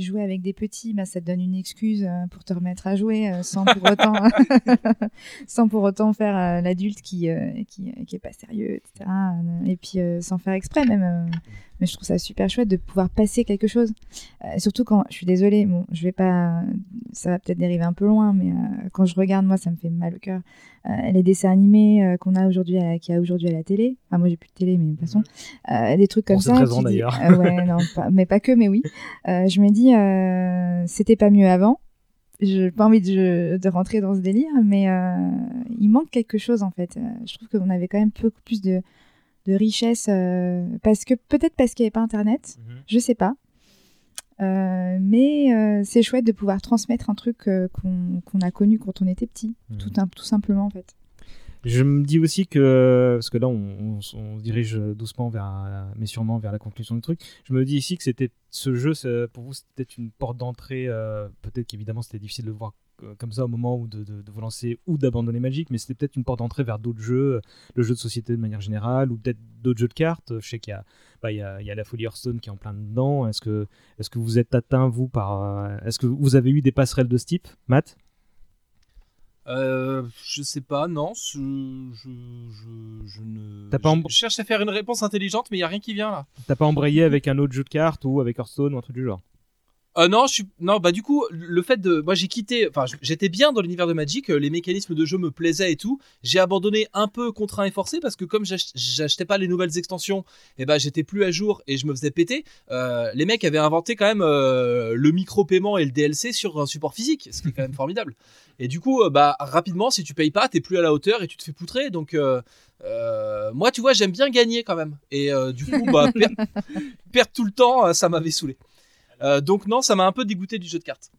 jouer avec des petits, bah, ça te donne une excuse pour te remettre à jouer sans pour autant, sans pour autant faire l'adulte qui, qui qui pas sérieux, etc. Et puis sans faire exprès même. Mais je trouve ça super chouette de pouvoir passer quelque chose. Euh, surtout quand, je suis désolée, bon, je vais pas, ça va peut-être dériver un peu loin, mais euh, quand je regarde, moi, ça me fait mal au cœur. Euh, les dessins animés qu'on a aujourd'hui, qu'il y a aujourd'hui à la télé. Enfin, moi, j'ai plus de télé, mais de toute façon, des trucs comme Pour ça. raison, dis- d'ailleurs. ouais, non, pas- mais pas que, mais oui. Je me dis, c'était pas mieux avant. Je n'ai pas envie de, de rentrer dans ce délire, mais euh, il manque quelque chose en fait. Je trouve qu'on avait quand même beaucoup plus de, de richesse euh, parce que peut-être parce qu'il n'y avait pas internet, je sais pas. Euh, mais euh, c'est chouette de pouvoir transmettre un truc qu'on a connu quand on était petit, tout, un- tout simplement en fait. Je me dis aussi que, parce que là on, on- on se dirige doucement vers, un- mais sûrement vers la conclusion du truc, je me dis ici que c'était ce jeu, c'est- pour vous c'était une porte d'entrée, euh, peut-être qu'évidemment c'était difficile de le voir comme ça au moment où de, de- de vous lancer ou d'abandonner Magic, mais c'était peut-être une porte d'entrée vers d'autres jeux, euh, le jeu de société de manière générale, ou peut-être d'autres jeux de cartes. Je sais qu'il y a, bah, il y a, il y a la folie Hearthstone qui est en plein dedans. Est-ce que, vous êtes atteint, vous, par... euh, Est-ce que vous avez eu des passerelles de ce type, Matt? Euh, je sais pas, non. Je, je, je, je ne. Pas embr- je cherche à faire une réponse intelligente, mais il y a rien qui vient là. T'as pas embrayé avec un autre jeu de cartes ou avec Hearthstone ou un truc du genre? Euh, non, je suis non bah du coup le fait de moi j'ai quitté enfin j'étais bien dans l'univers de Magic, euh, les mécanismes de jeu me plaisaient et tout. J'ai abandonné un peu contraint et forcé parce que comme j'ach- j'achetais pas les nouvelles extensions, et ben j'étais plus à jour et je me faisais péter. Euh, les mecs avaient inventé quand même euh, le micro paiement et le DLC sur un support physique, ce qui est quand même formidable. Et du coup bah rapidement si tu payes pas, t'es plus à la hauteur et tu te fais poutrer donc moi tu vois j'aime bien gagner quand même et du coup bah per- perdre tout le temps ça m'avait saoulé. Euh, donc non, ça m'a un peu dégoûté du jeu de cartes.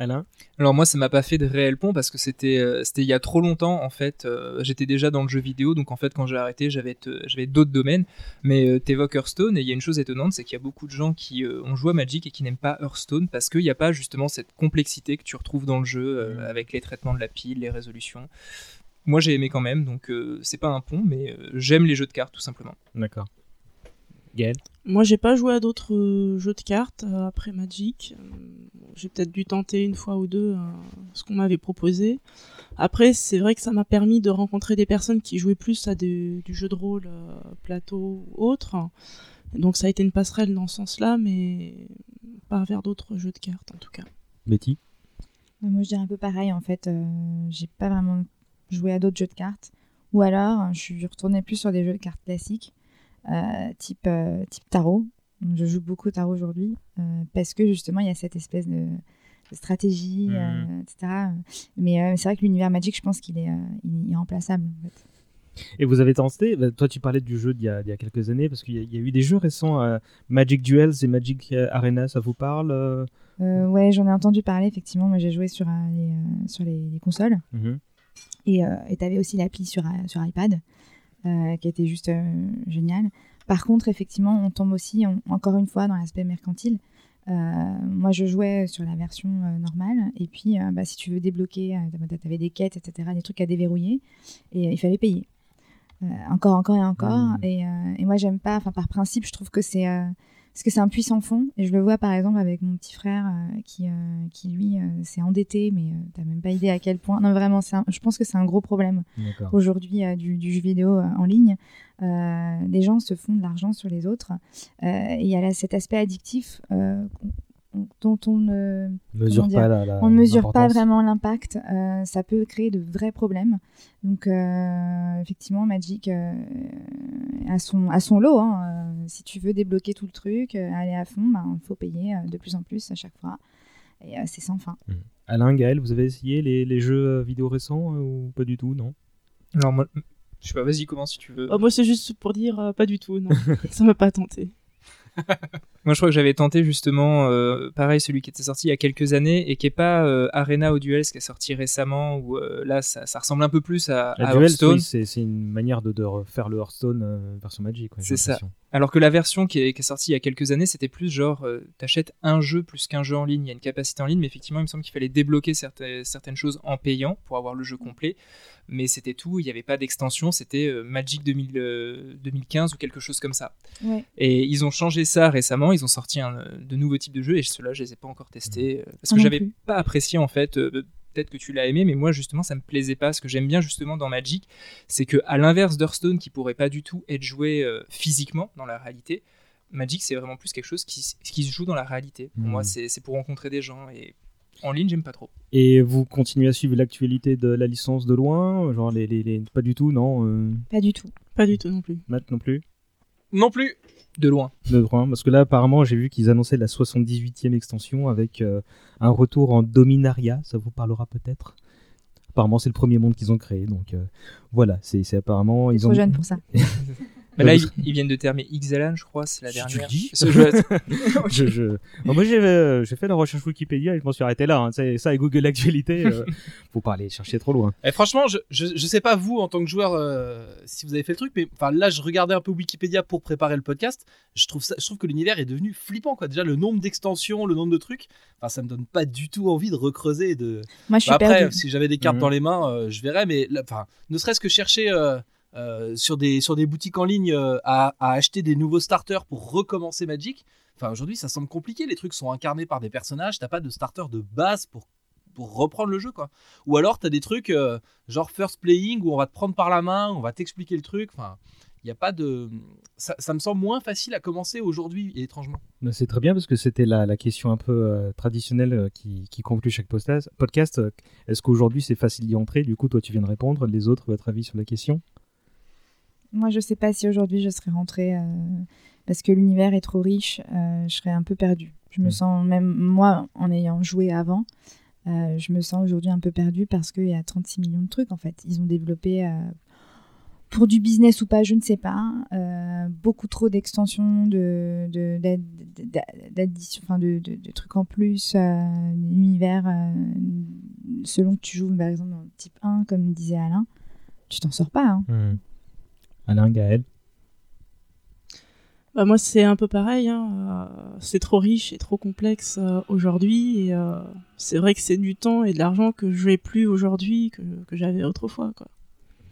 Alain Alors moi, ça m'a pas fait de réel pont parce que c'était euh, c'était il y a trop longtemps en fait. Euh, J'étais déjà dans le jeu vidéo, donc en fait quand j'ai arrêté, j'avais d'autres domaines. Mais euh, t'évoques Hearthstone et il y a une chose étonnante, c'est qu'il y a beaucoup de gens qui euh, ont joué à Magic et qui n'aiment pas Hearthstone parce qu'il n'y a pas justement cette complexité que tu retrouves dans le jeu euh, avec les traitements de la pile, les résolutions. Moi j'ai aimé quand même, donc euh, c'est pas un pont, mais euh, j'aime les jeux de cartes tout simplement. D'accord. Gaël Moi, j'ai pas joué à d'autres euh, jeux de cartes euh, après Magic. Euh, j'ai peut-être dû tenter une fois ou deux ce qu'on m'avait proposé. Après, c'est vrai que ça m'a permis de rencontrer des personnes qui jouaient plus à des- du jeu de rôle, plateau ou autre. Donc, ça a été une passerelle dans ce sens-là, mais pas vers d'autres jeux de cartes en tout cas. Betty Ouais, Moi, je dirais un peu pareil en fait. Euh, j'ai pas vraiment joué à d'autres jeux de cartes. Ou alors, je suis retournée plus sur des jeux de cartes classiques, type, euh, type tarot. Je joue beaucoup au tarot aujourd'hui euh, parce que justement, il y a cette espèce de, de stratégie, euh, Mhm. etc. Mais euh, c'est vrai que l'univers Magic, je pense qu'il est, euh, il est irremplaçable en fait. Et vous avez tenté, bah, toi tu parlais du jeu d'il y, a- d'il y a quelques années, parce qu'il y, a- il y a eu des jeux récents, euh, Magic Duels et Magic euh, Arena, ça vous parle euh? Euh, ouais, j'en ai entendu parler effectivement. Moi, j'ai joué sur, euh, les, euh, sur les, les consoles. Mhm. Et tu avais aussi l'appli sur, euh, sur iPad, euh, qui était juste euh, génial. Par contre, effectivement, on tombe aussi, on- encore une fois, dans l'aspect mercantile. Euh, moi, je jouais sur la version euh, normale. Et puis, euh, bah, si tu veux débloquer, tu avais des quêtes, etc., des trucs à déverrouiller. Et euh, il fallait payer. Euh, encore, encore et encore. Mhm. Et, euh, et moi, j'aime pas, enfin, par principe, je trouve que c'est. Parce que c'est un puissant fond. Et je le vois par exemple avec mon petit frère euh, qui, euh, qui, lui, euh, s'est endetté, mais t'as même pas idée à quel point. Non, vraiment, un- je pense que c'est un gros problème aujourd'hui du, du jeu vidéo en ligne. Des gens se font de l'argent sur les autres. Et il y a là cet aspect addictif dont on ne Mesure dire, pas la- la- on ne mesure pas vraiment l'impact. Euh, ça peut créer de vrais problèmes. Donc euh, effectivement, Magic euh, a son a son lot. hein. Euh, si tu veux débloquer tout le truc, euh, aller à fond, il faut payer euh, de plus en plus à chaque fois. Et euh, c'est sans fin. Alain, Gaël, vous avez essayé les, les jeux vidéo récents euh, ou pas du tout, non? Alors moi, je sais pas, vas-y, commence si tu veux. Oh, moi, c'est juste pour dire euh, pas du tout, non. ça m'a pas tenté. Moi, je crois que j'avais tenté justement, euh, pareil, celui qui était sorti il y a quelques années et qui est pas euh, Arena ou Duels qui est sorti récemment, où euh, là, ça, ça ressemble un peu plus à, à Duel, Hearthstone. oui, c'est c'est une manière de, de refaire le Hearthstone euh, version Magic. ouais, C'est ça. Alors que la version qui est, qui est sortie il y a quelques années, c'était plus genre, t'achètes un jeu plus qu'un jeu en ligne. Il y a une capacité en ligne, mais effectivement, il me semble qu'il fallait débloquer certaines, certaines choses en payant pour avoir le jeu complet. Mais c'était tout, il n'y avait pas d'extension, c'était euh, Magic 2000, euh, 2015 ou quelque chose comme ça. Ouais. Et ils ont changé ça récemment, ils ont sorti un, de nouveaux types de jeux, et ceux-là, je les ai pas encore testés, euh, parce Ah que j'avais pas apprécié en fait. euh, Peut-être que tu l'as aimé, mais moi justement ça me plaisait pas. Ce que j'aime bien justement dans Magic, c'est que à l'inverse d'Hearthstone qui pourrait pas du tout être joué euh, physiquement dans la réalité, Magic c'est vraiment plus quelque chose qui, se joue dans la réalité. Pour Mhm. moi c'est c'est pour rencontrer des gens et en ligne j'aime pas trop. Et vous continuez à suivre l'actualité de la licence de loin Genre les, les, les- Pas du tout, non euh, Pas du tout. Pas du tout non plus. Matt non plus Non plus. De loin. De loin Parce que là, apparemment, j'ai vu qu'ils annonçaient la 78e extension avec euh, un retour en Dominaria. Ça vous parlera peut-être Apparemment, c'est le premier monde qu'ils ont créé. Donc euh, voilà, c'est c'est apparemment. Ils Trop ont... jeune pour ça. Mais là Ouais, ils, ils viennent de terminer Xalan je crois, c'est la Si tu dernière. le dis. Ce jeu- je, je... Bon, moi, j'ai euh, j'ai fait la recherche Wikipédia et je m'en suis arrêté là. Hein. C'est ça et Google Actualité. euh, faut pas aller chercher trop loin. Et franchement, je, je, je sais pas vous en tant que joueur euh, si vous avez fait le truc, mais enfin là, je regardais un peu Wikipédia pour préparer le podcast. Je trouve ça, je trouve que l'univers est devenu flippant quoi. Déjà le nombre d'extensions, le nombre de trucs. Enfin, ça me donne pas du tout envie de recreuser. et De. Moi, je suis Bah, après, si j'avais des cartes Mhm. dans les mains, euh, je verrais. Mais là, enfin, ne serait-ce que chercher. Euh, sur des sur des boutiques en ligne euh, à, acheter des nouveaux starters pour recommencer Magic. Enfin aujourd'hui ça semble compliqué. Les trucs sont incarnés par des personnages. T'as pas de starter de base pour pour reprendre le jeu quoi. Ou alors t'as des trucs euh, genre first playing où on va te prendre par la main, on va t'expliquer le truc. Enfin il a pas de ça, ça me semble moins facile à commencer aujourd'hui étrangement. C'est très bien parce que c'était la, la question un peu traditionnelle qui, qui conclut chaque podcast. Est-ce qu'aujourd'hui c'est facile d'y entrer? Du coup, toi tu viens de répondre. Les autres, votre avis sur la question? Moi, je sais pas si aujourd'hui je serais rentrée euh, parce que l'univers est trop riche. euh, je serais un peu perdue. Je me Mm. sens, même moi, en ayant joué avant, euh, je me sens aujourd'hui un peu perdue parce qu'il y a 36 millions de trucs en fait. Ils ont développé. pour du business ou pas, je ne sais pas. beaucoup trop d'extensions, de, de, enfin de, de- de trucs en plus. l'univers, selon que tu joues par exemple dans le type 1, comme disait Alain, tu t'en sors pas. hein. Alain, Gaël Bah, moi, c'est un peu pareil. hein, euh, c'est trop riche et trop complexe euh, aujourd'hui. Et euh, c'est vrai que c'est du temps et de l'argent que je n'ai plus aujourd'hui que, que j'avais autrefois. Quoi.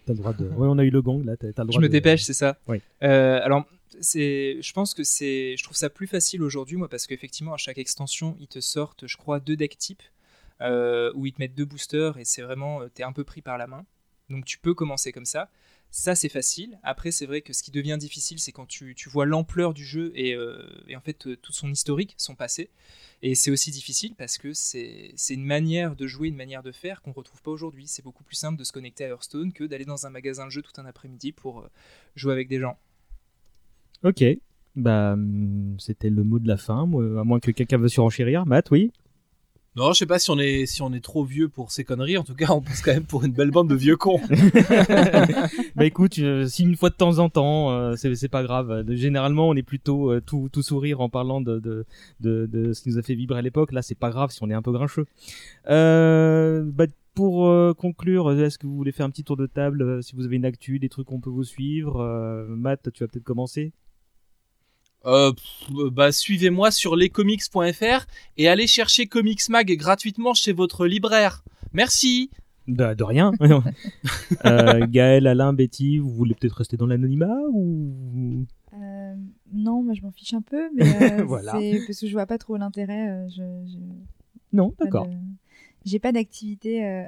T'as le droit de. Ouais, on a eu le gong là. T'as t'as le droit Je me de- dépêche, c'est ça. Oui. Euh, alors, c'est, je pense que c'est, je trouve ça plus facile aujourd'hui, moi, parce qu'effectivement, à chaque extension, ils te sortent, je crois, deux decks types, euh, où ils te mettent deux boosters, et c'est vraiment, euh, t'es un peu pris par la main. Donc, tu peux commencer comme ça. Ça, c'est facile. Après, c'est vrai que ce qui devient difficile, c'est quand tu, tu vois l'ampleur du jeu et, euh, et en fait euh, tout son historique, son passé. Et c'est aussi difficile parce que c'est une manière de jouer, une manière de faire qu'on retrouve pas aujourd'hui. C'est beaucoup plus simple de se connecter à Hearthstone que d'aller dans un magasin de jeux tout un après-midi pour euh, jouer avec des gens. Ok. Bah, hum, c'était le mot de la fin. à moins que quelqu'un veuille surenchérir. Matt, oui? Non, je sais pas si on est si on est trop vieux pour ces conneries. En tout cas, on passe quand même pour une belle bande de vieux cons. bah écoute, euh, si une fois de temps en temps, euh, c'est c'est pas grave. Euh, Généralement, on est plutôt euh, tout, tout sourire en parlant de, de, de, de ce qui nous a fait vibrer à l'époque. Là, c'est pas grave si on est un peu grincheux. Euh, bah, pour euh, conclure, est-ce que vous voulez faire un petit tour de table euh, Si vous avez une actu, des trucs qu'on peut vous suivre. Euh, Matt, tu vas peut-être commencer. Euh, bah, suivez-moi sur lescomics.fr et allez chercher Comics Mag gratuitement chez votre libraire. Merci. De, de rien. euh, Gaël, Alain, Betty, vous voulez peut-être rester dans l'anonymat ou? Euh, non, moi je m'en fiche un peu, mais euh, Voilà. c'est parce que je vois pas trop l'intérêt. euh, je, je- Non, d'accord. de- J'ai pas d'activité euh,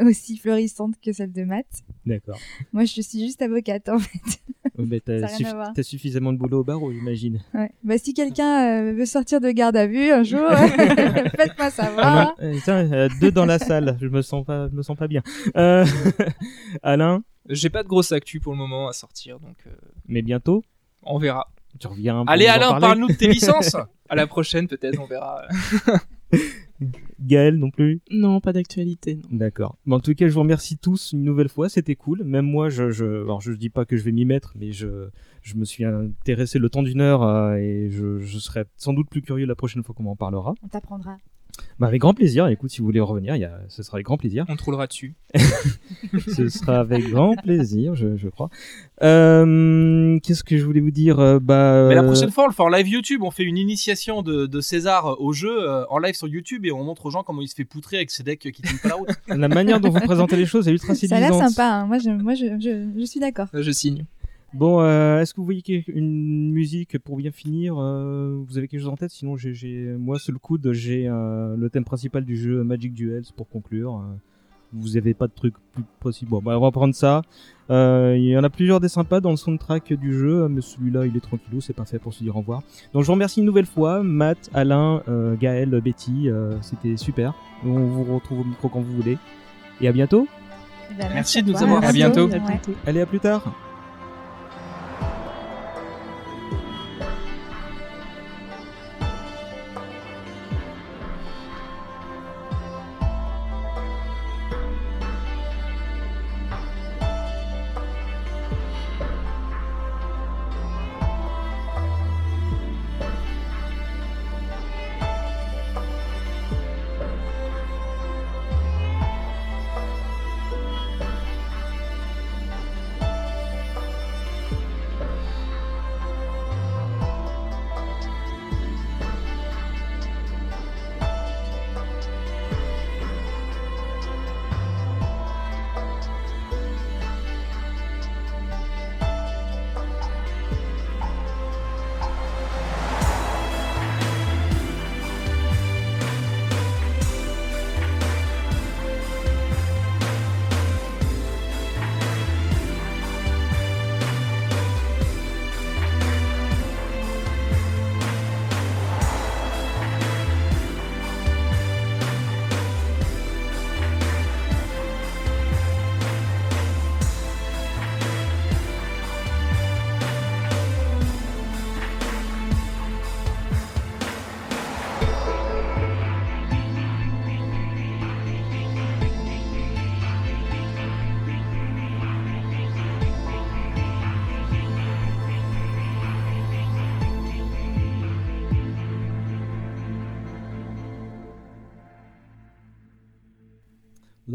aussi florissante que celle de maths. D'accord. Moi, je suis juste avocate en fait. Bah, Ça a t'as rien suffi- à voir. t'as suffisamment de boulot au barreau, j'imagine. Ouais. Bah, si quelqu'un euh, veut sortir de garde à vue un jour, faites-moi savoir. Ah non, euh, tiens, euh, deux dans la salle, je me sens pas, je me sens pas bien. Euh, Alain, J'ai pas de grosse actu pour le moment à sortir, donc euh, mais bientôt, on verra. tu reviens. Allez Alain, parle-nous de tes licences. À la prochaine, peut-être, on verra. Gaël non plus Non, pas d'actualité. D'accord. Mais en tout cas, je vous remercie tous une nouvelle fois. C'était cool. Même moi, je, je, alors je dis pas que je vais m'y mettre, mais je, je me suis intéressé le temps d'une heure euh, et je, je serai sans doute plus curieux la prochaine fois qu'on m'en parlera. On t'apprendra. Bah, avec grand plaisir. Écoute, si vous voulez revenir, il y a... ce sera avec grand plaisir. On te roulera dessus. ce sera avec grand plaisir, je, je crois. Euh, Qu'est-ce que je voulais vous dire Euh, Bah. Mais la euh, prochaine fois, on le fait en live YouTube. On fait une initiation de, de César au jeu euh, en live sur YouTube et on montre aux gens comment il se fait poutrer avec ses decks qui tiennent pas la route. La manière dont vous présentez les choses est ultra Ça a l'air séduisante. sympa. hein. Moi, je, moi je, je, je suis d'accord. Je signe. Bon, euh, est-ce que vous voyez une musique pour bien finir euh, Vous avez quelque chose en tête? Sinon, j'ai, moi, sur le coude, j'ai euh, le thème principal du jeu Magic Duels pour conclure. Vous avez pas de truc plus possible. Bon, bah, on va prendre ça. Euh, Il y en a plusieurs des sympas dans le soundtrack du jeu, mais celui-là, il est tranquillou, c'est pas fait pour se dire au revoir. Donc, je vous remercie une nouvelle fois, Matt, Alain, euh, Gaël, Betty, euh, c'était super. On vous retrouve au micro quand vous voulez. Et à bientôt. Ben, Merci de nous avoir- À bientôt. À Ouais. bientôt. Allez, à plus tard.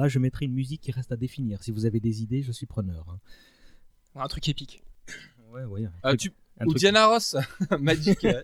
Là, je mettrai une musique qui reste à définir. Si vous avez des idées, je suis preneur. hein. Un truc épique. Ouais, ouais. un Euh, truc- tu... un Ou truc- Diana Ross, Magic. euh,